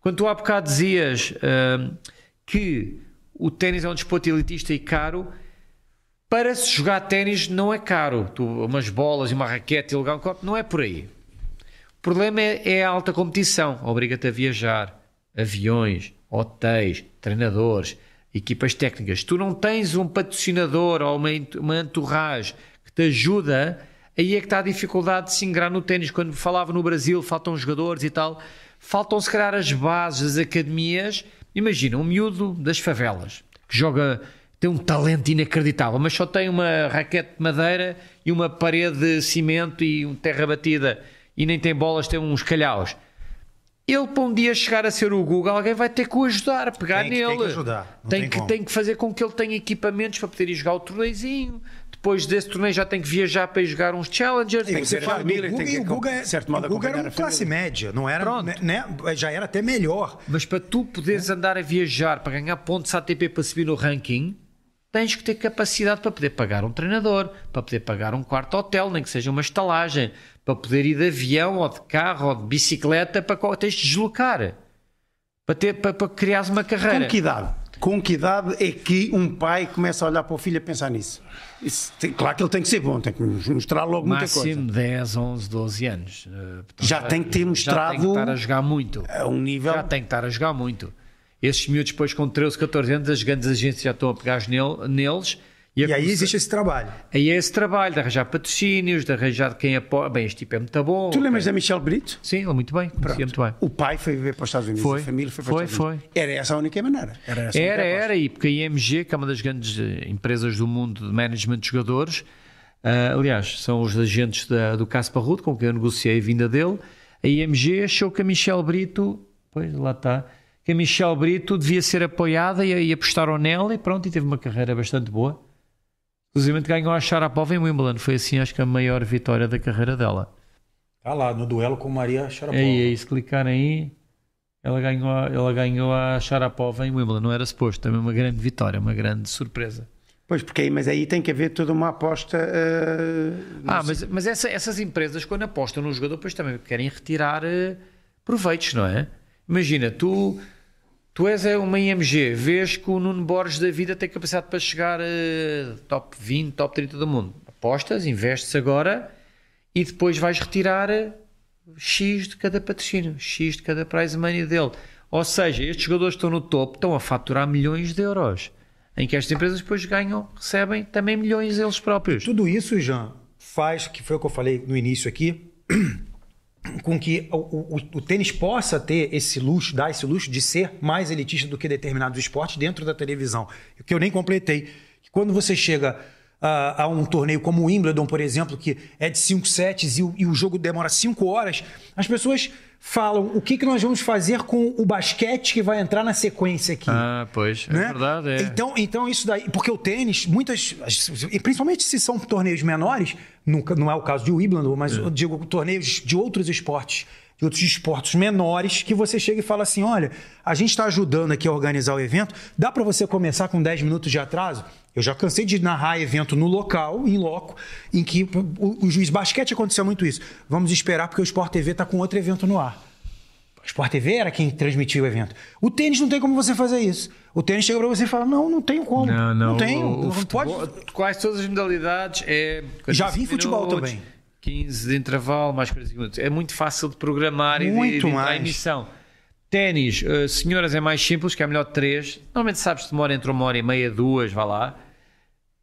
Quando tu há bocado dizias hum, que o ténis é um desporto elitista e caro, para se jogar ténis não é caro. Tu, umas bolas e uma raquete e lugar um copo, não é por aí. O problema é, é a alta competição. Obriga-te a viajar. Aviões, hotéis, treinadores, equipas técnicas. Tu não tens um patrocinador ou uma, uma entourage que te ajuda, aí é que está a dificuldade de se ingrar no ténis. Quando falava no Brasil, faltam jogadores e tal, faltam se calhar as bases, as academias. Imagina, um miúdo das favelas que joga, tem um talento inacreditável, mas só tem uma raquete de madeira e uma parede de cimento e um terra batida e nem tem bolas, tem uns calhaus. Ele para um dia chegar a ser o Google, alguém vai ter que o ajudar, a pegar Tem que- tem nele. que ajudar, Tem, tem que, tem que fazer com que ele tenha equipamentos para poder ir jogar o torneizinho. Depois desse torneio já tem que viajar para ir jogar uns challengers. E que do família, Guga, tem que, o Guga, é- certo modo, o Guga era um classe média, não era, Pronto. né, já era até melhor. Mas para tu poderes andar a viajar para ganhar pontos ATP para subir no ranking, tens que ter capacidade para poder pagar um treinador, para poder pagar um quarto hotel, nem que seja uma estalagem, para poder ir de avião ou de carro ou de bicicleta, para qual tens de deslocar. Para, ter, para, para criares uma carreira. Com que idade? Com que idade é que um pai começa a olhar para o filho a pensar nisso? Isso tem- claro que ele tem que ser bom, tem que mostrar logo muita coisa. Máximo 10, 11, 12 anos. Eh, portanto, Já tem que ter Já tem mostrado que estar a jogar muito. a um nível. Já tem que estar a jogar muito. Esses miúdos, depois com 13, 14 anos, as grandes agências já estão a pegar nele- neles. a E aí começar- existe esse trabalho. Aí é esse trabalho de arranjar patrocínios, de arranjar quem apoia. Bem, este tipo é muito bom. Tu lembras da Michelle Brito? Sim, ele é muito bem. Conhecia muito bem. O pai foi viver para os Estados Unidos, Foi. a família foi para Foi, os Estados Unidos. Era essa a única maneira. Era, essa Era, era, e porque a IMG, que é uma das grandes eh, empresas do mundo de management de jogadores, ah, aliás, são os agentes da- do Casper Ruud, com quem eu negociei a vinda dele, a IMG achou que a Michelle Brito Pois, lá está. Que a Michelle Brito devia ser apoiada e, e apostaram nela e pronto, e teve uma carreira bastante boa. Inclusive ganhou a Sharapova em Wimbledon. Foi assim, acho que a maior vitória da carreira dela. Tá lá, no duelo com Maria Sharapova. É aí, se clicarem aí, ela ganhou, a- ela ganhou a Sharapova em Wimbledon. Não era suposto, também uma grande vitória, uma grande surpresa. Pois, porque aí, mas aí tem que haver toda uma aposta. eh, Ah, mas, mas essa- essas empresas, quando apostam no jogador, depois também querem retirar eh, proveitos, não é? Imagina, tu, tu és uma IMG, vês que o Nuno Borges da vida tem capacidade para chegar a top 20, top 30 do mundo. Apostas, investes agora e depois vais retirar X de cada patrocínio, X de cada prize money dele. Ou seja, estes jogadores que estão no topo estão a faturar milhões de euros. Em que estas empresas depois ganham, recebem também milhões eles próprios. Tudo isso, Jean, faz, que foi o que eu falei no início aqui, *clears throat* com que o, o- o tênis possa ter esse luxo, dar esse luxo de ser mais elitista do que determinados esportes dentro da televisão. O que eu nem completei. Quando você chega a, a um torneio como o Wimbledon, por exemplo, que é de cinco sets e e o jogo demora cinco horas, as pessoas falam o que, que nós vamos fazer com o basquete que vai entrar na sequência aqui Ah, pois, é né? verdade. É. Então, então isso daí, porque o tênis, muitas, e principalmente se são torneios menores, nunca, não é o caso de Wimbledon, mas eu digo torneios de outros esportes, de outros esportes menores, que você chega e fala assim, olha, a gente está ajudando aqui a organizar o evento, dá para você começar com 10 minutos de atraso? Eu já cansei de narrar evento no local, em loco, em que o, o juiz basquete aconteceu muito isso. Vamos esperar porque o Sport TV está com outro evento no ar. O Sport TV era quem transmitia o evento. O tênis não tem como você fazer isso. O tênis chega pra você e fala: Não, não tenho como. Não, não. tenho. o- o não futebol- pode. Quase todas as modalidades é. Já 45 vi futebol minutos, também. 15 de intervalo, mais 45 minutos. É muito fácil de programar e de, Muito de mais. em emissão. Ténis, eh, senhoras é mais simples, que é melhor de 3. Normalmente sabes que demora entre uma hora e meia, duas, vá lá.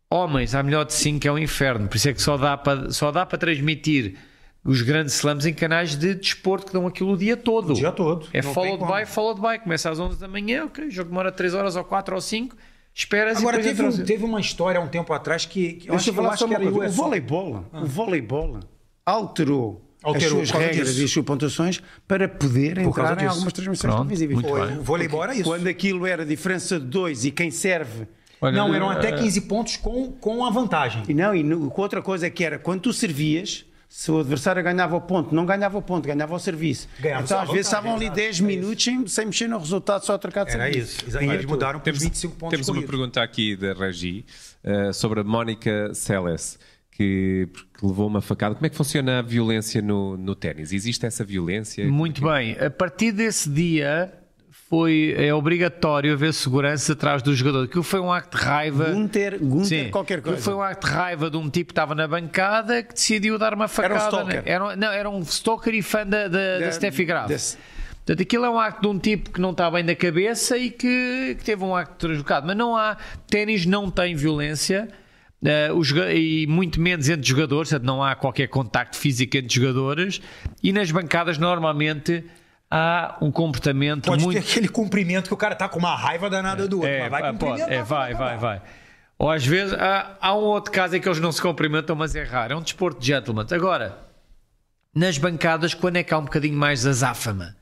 Homens, há melhor de 5, que é um inferno. Por isso é que só dá para, só dá para transmitir os grandes slams em canais de desporto que dão aquilo o dia todo. O dia todo. É followed by, followed by. Começa às 11 da manhã, ok, o jogo demora 3 horas ou 4 ou 5. Esperas Agora, depois teve, um- teve uma história há um tempo atrás que, que eu Deixa acho, eu falar só uma era coisa. O voleibol, o voleibol alterou, Alterou as suas regras disso. e as suas pontuações para poder Por entrar em algumas transmissões Pronto, televisivas. muito Foi, bem. o voleibol era isso. Quando aquilo era diferença de dois e quem serve. Olha, Não, eram até eh, 15 pontos com, com a vantagem. E não, e no- outra coisa que era quando tu servias. Se o adversário ganhava o ponto, não ganhava o ponto, ganhava o serviço. Ganhava então, às vezes estavam ali exato, 10 é minutos sem, sem mexer no resultado, só a trocar de Era serviço. isso. E eles mudaram Temos, 25 pontos temos uma pergunta aqui da Regi eh, sobre a Mónica Seles, que, que levou uma facada. Como é que funciona a violência no, no ténis? Existe essa violência? Muito bem. A partir desse dia foi é obrigatório haver segurança atrás do jogador. Aquilo foi um acto de raiva. Gunter, Gunter Sim, qualquer coisa. Foi um acto de raiva de um tipo que estava na bancada que decidiu dar uma facada. stalker. né? Era um- não, era um stalker e fã da, da, da Da- Steffi Graf. desse- Portanto, aquilo é um acto de um tipo que não está bem da cabeça e que, que teve um acto transjocado. Mas não há. Ténis não tem violência. eh, os e muito menos entre jogadores, portanto, não há qualquer contacto físico entre jogadores, e nas bancadas normalmente há um comportamento Pode muito ter aquele cumprimento que o cara tá com uma raiva danada do outro. é, vai pá, pode, é, vai, vai, vai. Ou às vezes há, há um outro caso em que eles não se cumprimentam, mas é raro. É um desporto de gentlemen. Agora, nas bancadas, quando é que há um bocadinho mais azáfama?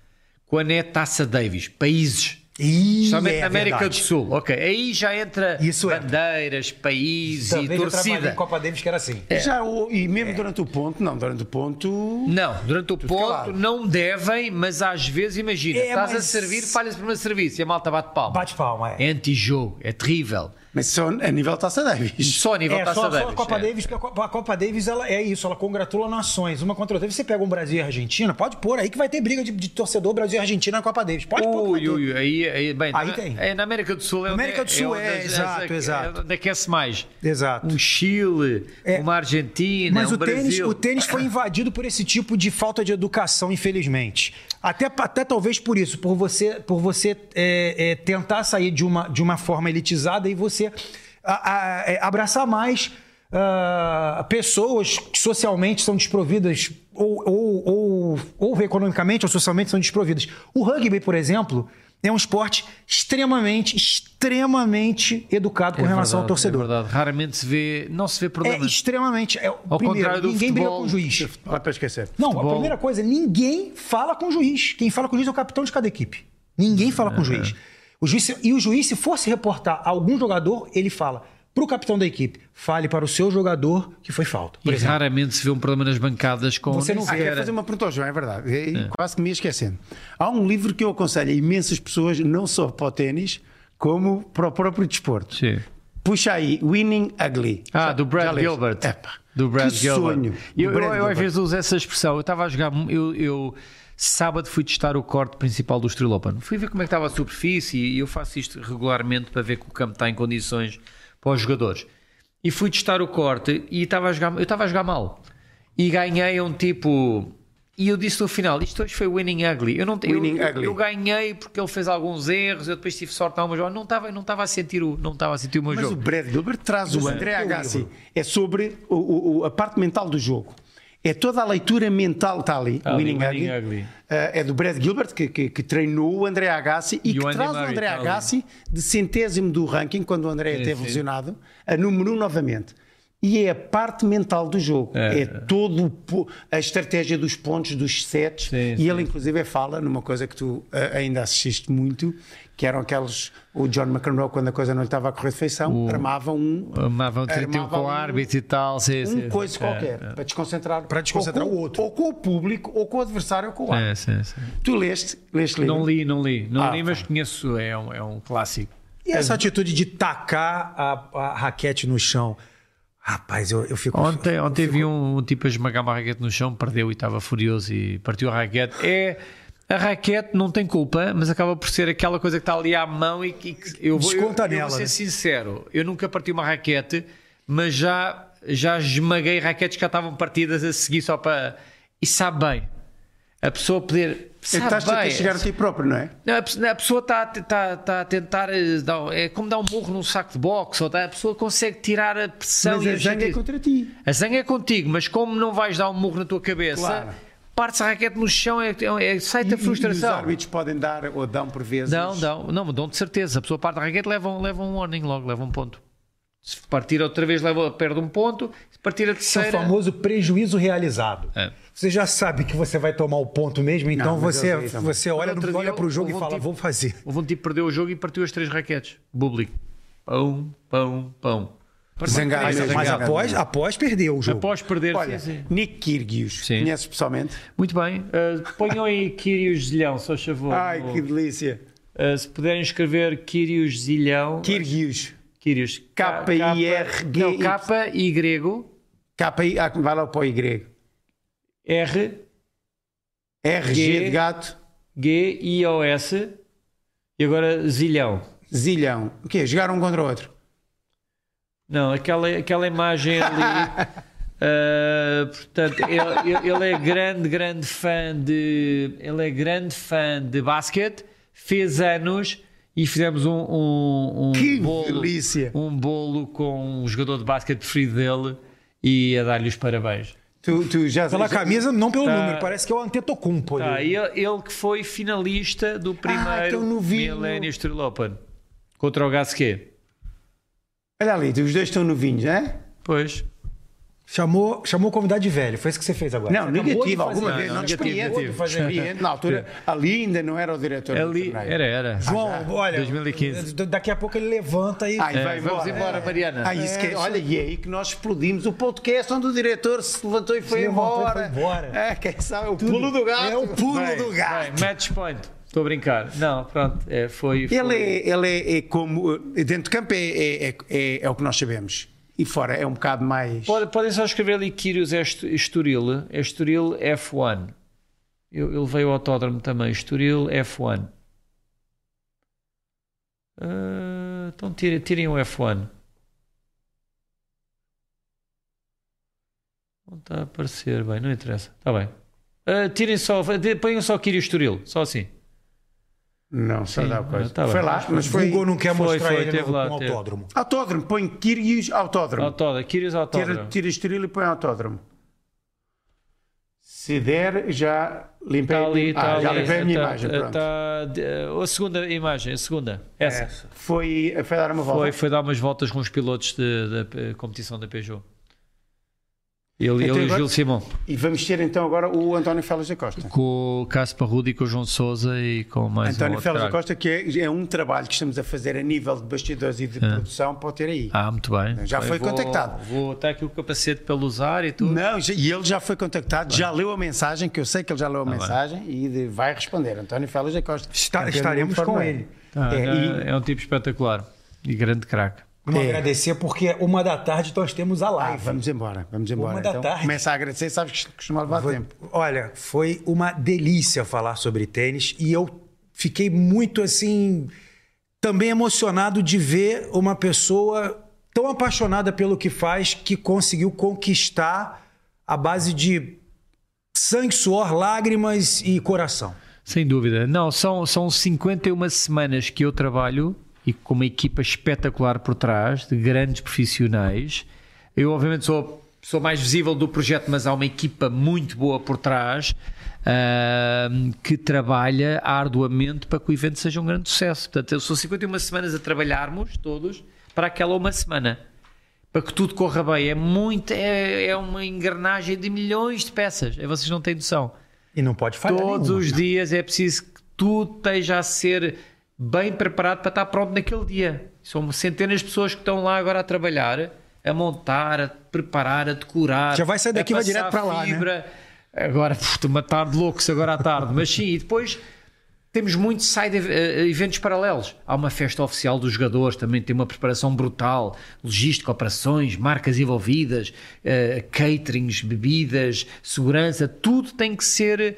Quando é Taça Davis, países. Ih, Especialmente é na América verdade. do Sul. Ok, aí já entra Isso entra. bandeiras, países Também e já torcida. em Copa Davis que era assim. Já, o- e É. mesmo durante o ponto, não, durante o ponto. Não, durante o ponto calado. não devem, mas às vezes, imagina, É, estás a mas- servir, falhas o primeiro serviço e a malta bate palma. Bate palma, é. É anti-jogo, é terrível. Mas só a nível Taça Davis. Só nível É, Taça só, Davis. só a Copa é. Davis, porque a Copa, a Copa Davis ela é isso, ela congratula nações, uma contra a outra. Você pega um Brasil e Argentina, pode pôr aí que vai ter briga de, de torcedor Brasil e Argentina na Copa Davis. Pode pôr. Ui, ui, ui, aí, aí, bem, Aí na, tem. é na América do Sul é América do Sul onde é, as- exato, exato. é onde aquece mais. Exato. Um Chile, É. uma Argentina, Mas um o tênis, Brasil. o tênis foi invadido por esse tipo de falta de educação, infelizmente. Até, até talvez por isso, por você, por você é, é, tentar sair de uma, de uma forma elitizada e você a- a- é, abraçar mais ah, pessoas que socialmente são desprovidas, ou, ou, ou, ou economicamente ou socialmente são desprovidas. O rugby, por exemplo, é um esporte extremamente, extremamente educado com É relação ao verdade, torcedor. É verdade. Raramente se vê, não se vê É, problemas. extremamente. É, primeiro, contrário do ninguém briga futebol, com o juiz. Olha para esquecer. Não, a futebol- primeira coisa, ninguém fala com o juiz. Quem fala com o juiz é o capitão de cada equipe. Ninguém fala com o juiz. O juiz. E o juiz, se for se reportar a algum jogador, ele fala para o capitão da equipe: fale para o seu jogador que foi falta. E exemplo. raramente se vê um problema nas bancadas com Você não vê, Ah, quero sequer- fazer uma pergunta João, é verdade. E Quase que me ia esquecendo. Há um livro que eu aconselho a imensas pessoas, não só para o ténis, como para o próprio desporto. Sim. Puxa aí, Winning Ugly. Ah, Já- do Brad? Gilbert. Epá, do Brad que Gilbert. sonho. Eu, eu- eu às vezes uso essa expressão. Eu estava a jogar. Eu, eu sábado fui testar o corte principal do Estoril Open. Fui ver como é que estava a superfície e eu faço isto regularmente para ver que o campo está em condições para os jogadores. E fui testar o corte e estava a jogar, eu estava a jogar mal. E ganhei um tipo. E eu disse no final, isto hoje foi winning ugly. Eu, não, Winning eu, ugly. eu ganhei porque ele fez alguns erros, eu depois tive sorte a uma jogada. Não estava, não estava a sentir o, não estava a sentir o meu Mas jogo. o Brad Gilbert traz o Mas André é o Agassi. É sobre o, o- o- a parte mental do jogo. É toda a leitura mental, está ali, Está ali, Winning, Winning Ugly. Ugly. Uh, é do Brad Gilbert, que, que- que treinou o André Agassi e, E que o Andy traz o Murray André está ali. Agassi de centésimo do ranking, quando o André Sim, esteve sim. lesionado, a número um novamente. E é a parte mental do jogo. É, todo o a estratégia dos pontos, dos sets. Sim, e ele, inclusive, fala numa coisa que tu uh, ainda assististe muito, que eram aqueles. O John McEnroe, quando a coisa não lhe estava a correr de feição, armava um. Amavam 31 armava com o um- árbitro e tal. Sim, um sim, coisa sim. qualquer, É, para desconcentrar. Para desconcentrar ou com- o outro. Ou com o público, ou com o adversário, ou com o é. árbitro. É, sim, sim. Tu leste, leste livro? Não li, não li. Não Ah, li, mas tá. conheço. É um, é um clássico. E essa atitude de tacar a, a raquete no chão? Rapaz, eu, eu fico. Ontem, ontem vi um, um tipo a esmagar uma raquete no chão, perdeu e estava furioso e partiu a raquete. É. A raquete não tem culpa, mas acaba por ser aquela coisa que está ali à mão e que eu vou, eu, Desconta eu vou nela, ser né? sincero, eu nunca parti uma raquete, mas já, já esmaguei raquetes que já estavam partidas a seguir só para. E sabe bem. A pessoa poder. Sabe Estás a chegar a ti próprio, não é? Não, a pe- a pessoa está tá, tá a tentar. eh, dar- é como dar um murro num saco de boxe, ou tá- a pessoa consegue tirar a pressão Mas e a a zanga é contra ti. A zanga é contigo, mas como não vais dar um murro na tua cabeça, Claro. Parte-se a raquete no chão, é, é, sai-te a E- E os frustração. árbitros podem dar ou dão por vezes. Não, não, não, dão de certeza. A pessoa parte da raquete, leva um, leva um warning logo, leva um ponto. Se partir outra vez, leva, perde um ponto. Se partir a Esse é o terceira. famoso prejuízo realizado. É. Você já sabe que você vai tomar o ponto mesmo, então Não, você, também. você olha, dia olha pro jogo e um fala, tipo- vou fazer. Houve um tipo que perdeu o jogo e partiu as três raquetes. Bublik. Pão, pão, pão. Zangado Mas- mesmo. Mas Zangado após, após perdeu o jogo. Após perder, Olha, sim, sim. Nick Kyrgios, Sim. conheces pessoalmente? Muito bem. Uh, ponham aí Quírios Zilhão, só favor. Ai, No- que delícia. Uh, se puderem escrever Quírios Zilhão. Kyrgios. Quírios. K-I-R-G-Y. Não, K-Y. K-I, ah, vai lá para o Y. R R-G de gato, G I O S e agora Zilhão. zilhão. O quê? Jogar um contra o outro. Não, aquela, aquela imagem ali. uh, *laughs* portanto, ele, ele- é grande, grande fã de. Ele é grande fã de basquete, fez anos e fizemos um, um, um Que bolo. delícia. Um bolo com um jogador de basquete preferido dele e a dar-lhe os parabéns. Tu, tu já Pela já- camisa, não pelo Tá. número, parece que é o Antetokounmpo. Tá, ele, ele que foi finalista do primeiro novinho. Millennium Steel Open contra o Gasquet. Olha ali, os dois estão novinhos, não é? Pois. Chamou, chamou o convidado de velho, foi isso que você fez agora. Não, negativo, alguma Não, vez. não, Não, negativo, experiente. Na altura, ali ainda não era o diretor do Ali, torneio. era, era. João, olha, 2015. d- daqui a pouco ele levanta e. Ai, É, vai vamos embora, Mariana. Ah, isso que- É, olha, e é aí que nós explodimos o podcast onde o diretor se levantou e foi levantou e embora. foi embora. É, quem sabe, o pulo do gato. É o pulo Bem, do gato. bem, match point. Estou a brincar. Não, pronto. É, foi, foi- Ele, é, ele é, é como. Dentro de campo é, é, é, é- é o que nós sabemos. E fora é um bocado mais. Pode- Podem só escrever ali Kyrgios Estoril. É Estoril F1. Eu- Ele veio ao autódromo também. Estoril F1. Ah, então tirem, tirem o F1. Não está a aparecer bem, não interessa. Está bem. Ah, tirem só, ponham só Kyrgios Estoril, só assim. Não, só Sim, dá coisa. tá bem. foi lá, mas O foi. Google não quer foi, mostrar foi, ele teve no, lá, no teve. autódromo. Autódromo, põe Kyrgios autódromo. Autódromo, Kyrgios Tira, Autódromo. tira estoril e põe autódromo. Se der, já limpei, Está ali, ah, está já ali. limpei a minha Tá- imagem. Pronto. tá- de- a segunda imagem, a segunda. Essa. Foi, foi dar uma volta. Foi, foi dar umas voltas com os pilotos da eh, competição da Peugeot. Ele, Então ele e o agora- Gil Simão. E vamos ter então agora o António Félix da Costa. Com o Cássio Parrudo e com o João Souza e com mais um António outro Félix da. Costa, que é, é um trabalho que estamos a fazer a nível de bastidores e de produção, pode ter aí. Ah, muito bem. Já foi vou- contactado. Vou estar aqui o capacete para ele usar e tudo. Não, já- e ele já foi contactado, já leu a mensagem, que eu sei que ele já leu a mensagem e de- vai responder. António Félix da Costa. Está- estaremos com ele. Ah, É, é, e- é um tipo espetacular e grande craque. Vamos É. agradecer porque uma da tarde nós temos a Ah, live. vamos embora, vamos embora. Uma da Então, tarde. começa a agradecer, sabes que costuma levar Foi- tempo. Olha, foi uma delícia falar sobre tênis e eu fiquei muito assim também emocionado de ver uma pessoa tão apaixonada pelo que faz que conseguiu conquistar a base de sangue, suor, lágrimas e coração. Sem dúvida. Não, são, são 51 semanas que eu trabalho e com uma equipa espetacular por trás, de grandes profissionais. Eu, obviamente, sou pessoa mais visível do projeto, mas há uma equipa muito boa por trás ahm, que trabalha arduamente para que o evento seja um grande sucesso. Portanto, eu sou 51 semanas a trabalharmos todos para aquela uma semana. Para que tudo corra bem. É muito, é, é uma engrenagem de milhões de peças. É, Vocês não têm noção. E não pode falhar Todos nenhuma. os dias é preciso que tudo esteja a ser bem preparado para estar pronto naquele dia. São centenas de pessoas que estão lá agora a trabalhar, a montar, a preparar, a decorar. Já vai sair daqui vai direto para lá, né? fibra. Agora, puta, uma tarde loucos agora à tarde. Mas sim, e depois temos muitos side eh, eventos paralelos. Há uma festa oficial dos jogadores, também tem uma preparação brutal, logística, operações, marcas envolvidas, eh, caterings, bebidas, segurança, tudo tem que ser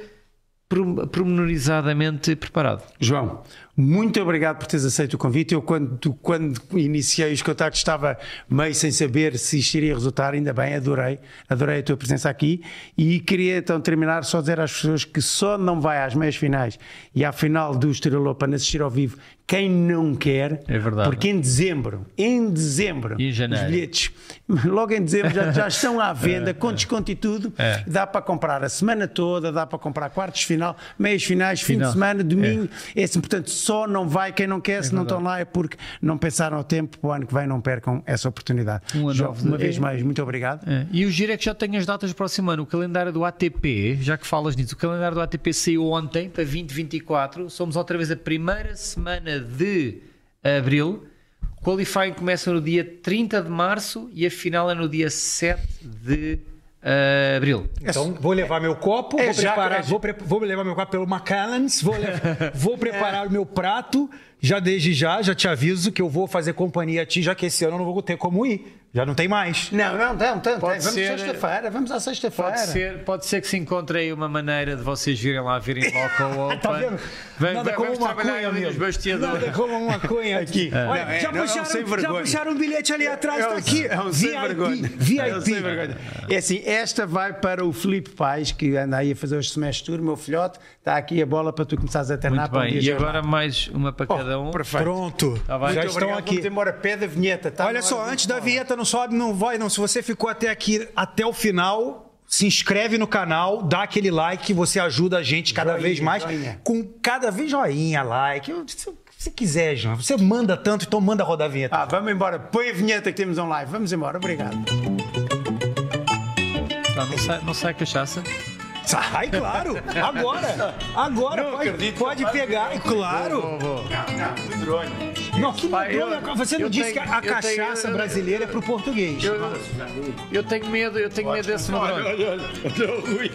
prom- pormenorizadamente preparado. João, muito obrigado por teres aceito o convite. Eu, quando, quando iniciei os contactos, estava meio sem saber se isto iria resultar. Ainda bem, adorei, adorei a tua presença aqui. E queria então terminar só dizer às pessoas que só não vai às meias finais e à final do Estrela Open assistir ao vivo quem não quer. É verdade. Porque em dezembro, em dezembro, em janeiro. os bilhetes, *laughs* logo em dezembro, já, já estão à venda, com desconto e tudo. É. Dá para comprar a semana toda, dá para comprar quartos final, meias finais, fim Final. de semana, domingo. É. assim, portanto, só não vai quem não quer, se não estão lá é porque não pensaram ao tempo. O ano que vem não percam essa oportunidade. Um de- uma vez é. mais, muito obrigado. É, E o giro é que já tenho as datas do próximo ano. O calendário do ATP, já que falas nisso, o calendário do ATP saiu ontem para 2024. Somos outra vez a primeira semana de abril. Qualifying começa no dia 30 de março e a final é no dia 7 de eh, abril. Então, vou levar meu copo, É vou, já- preparar, é- vou, pre- vou levar meu copo pelo Macallans, vou, *laughs* vou preparar o meu prato. Já desde já, já te aviso que eu vou fazer companhia a ti, já que esse ano eu não vou ter como ir. Já não tem mais. Não, não, não, não, Pode vamos ser- sexta-feira, vamos à sexta-feira. Pode ser, pode ser que se encontre aí uma maneira de vocês virem lá, virem logo ao *laughs* Open. Tá vendo? Vem- Nada vem- como uma trabalhar cunha, bastidores. Nada como uma cunha *laughs* aqui. Olha, Não, já, é- não, é um puxaram, já puxaram um bilhete ali atrás, É tá um- aqui. É um sem vergonha. VIP. É um sem vergonha. É assim, esta vai para o Filipe Pais, que anda aí a fazer os semestres tour, meu filhote. Está aqui a bola para tu começares a treinar Muito para um bem, dia e agora mais uma para cada Oh, perfeito. Pronto. Tá bem. já Muito estão aqui. Vamos embora, pé da vinheta. Tá Olha só, hora antes da falar. vinheta, não sobe, não vai, não. Se você ficou até aqui, até o final, se inscreve no canal, dá aquele like, você ajuda a gente cada Joinha, vez mais. joinha. Com cada vez joinha, like. o que você quiser, João. Você manda tanto, então manda rodar a vinheta. Ah, vamos embora. Põe a vinheta que temos um live. Vamos embora. Obrigado. Tá, não, sai, não sai cachaça. Sai, claro! Agora! Agora! Não pode acredito. pode pegar, claro! Não, não, drone. Não, que Pai, eu- Você não eu disse tenho- que a eu tenho- cachaça brasileira é pro português. Eu tenho medo, eu tenho medo desse medronho. olha, olha. Olha.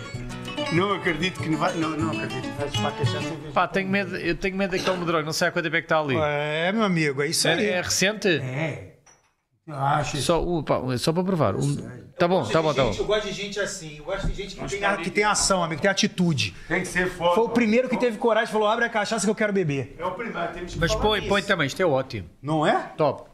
Não acredito que não vai. Não, não acredito. Vais para a cachaça Pá, tenho medo, eu tenho medo daquele medronho, não sei há quanto tempo é que está ali. É, meu amigo, é isso aí. É, é recente? É. Acho. Só, um, pá, só para provar. Um, tá bom, tá bom, tá bom. Eu gosto de gente assim, eu gosto de gente que tem, que tem ação, amigo, que tem atitude. Tem que ser foto. Foi o primeiro que teve coragem e falou: abre a cachaça que eu quero beber. É o primeiro. Mas põe, põe também, isto é ótimo. Não é? Top.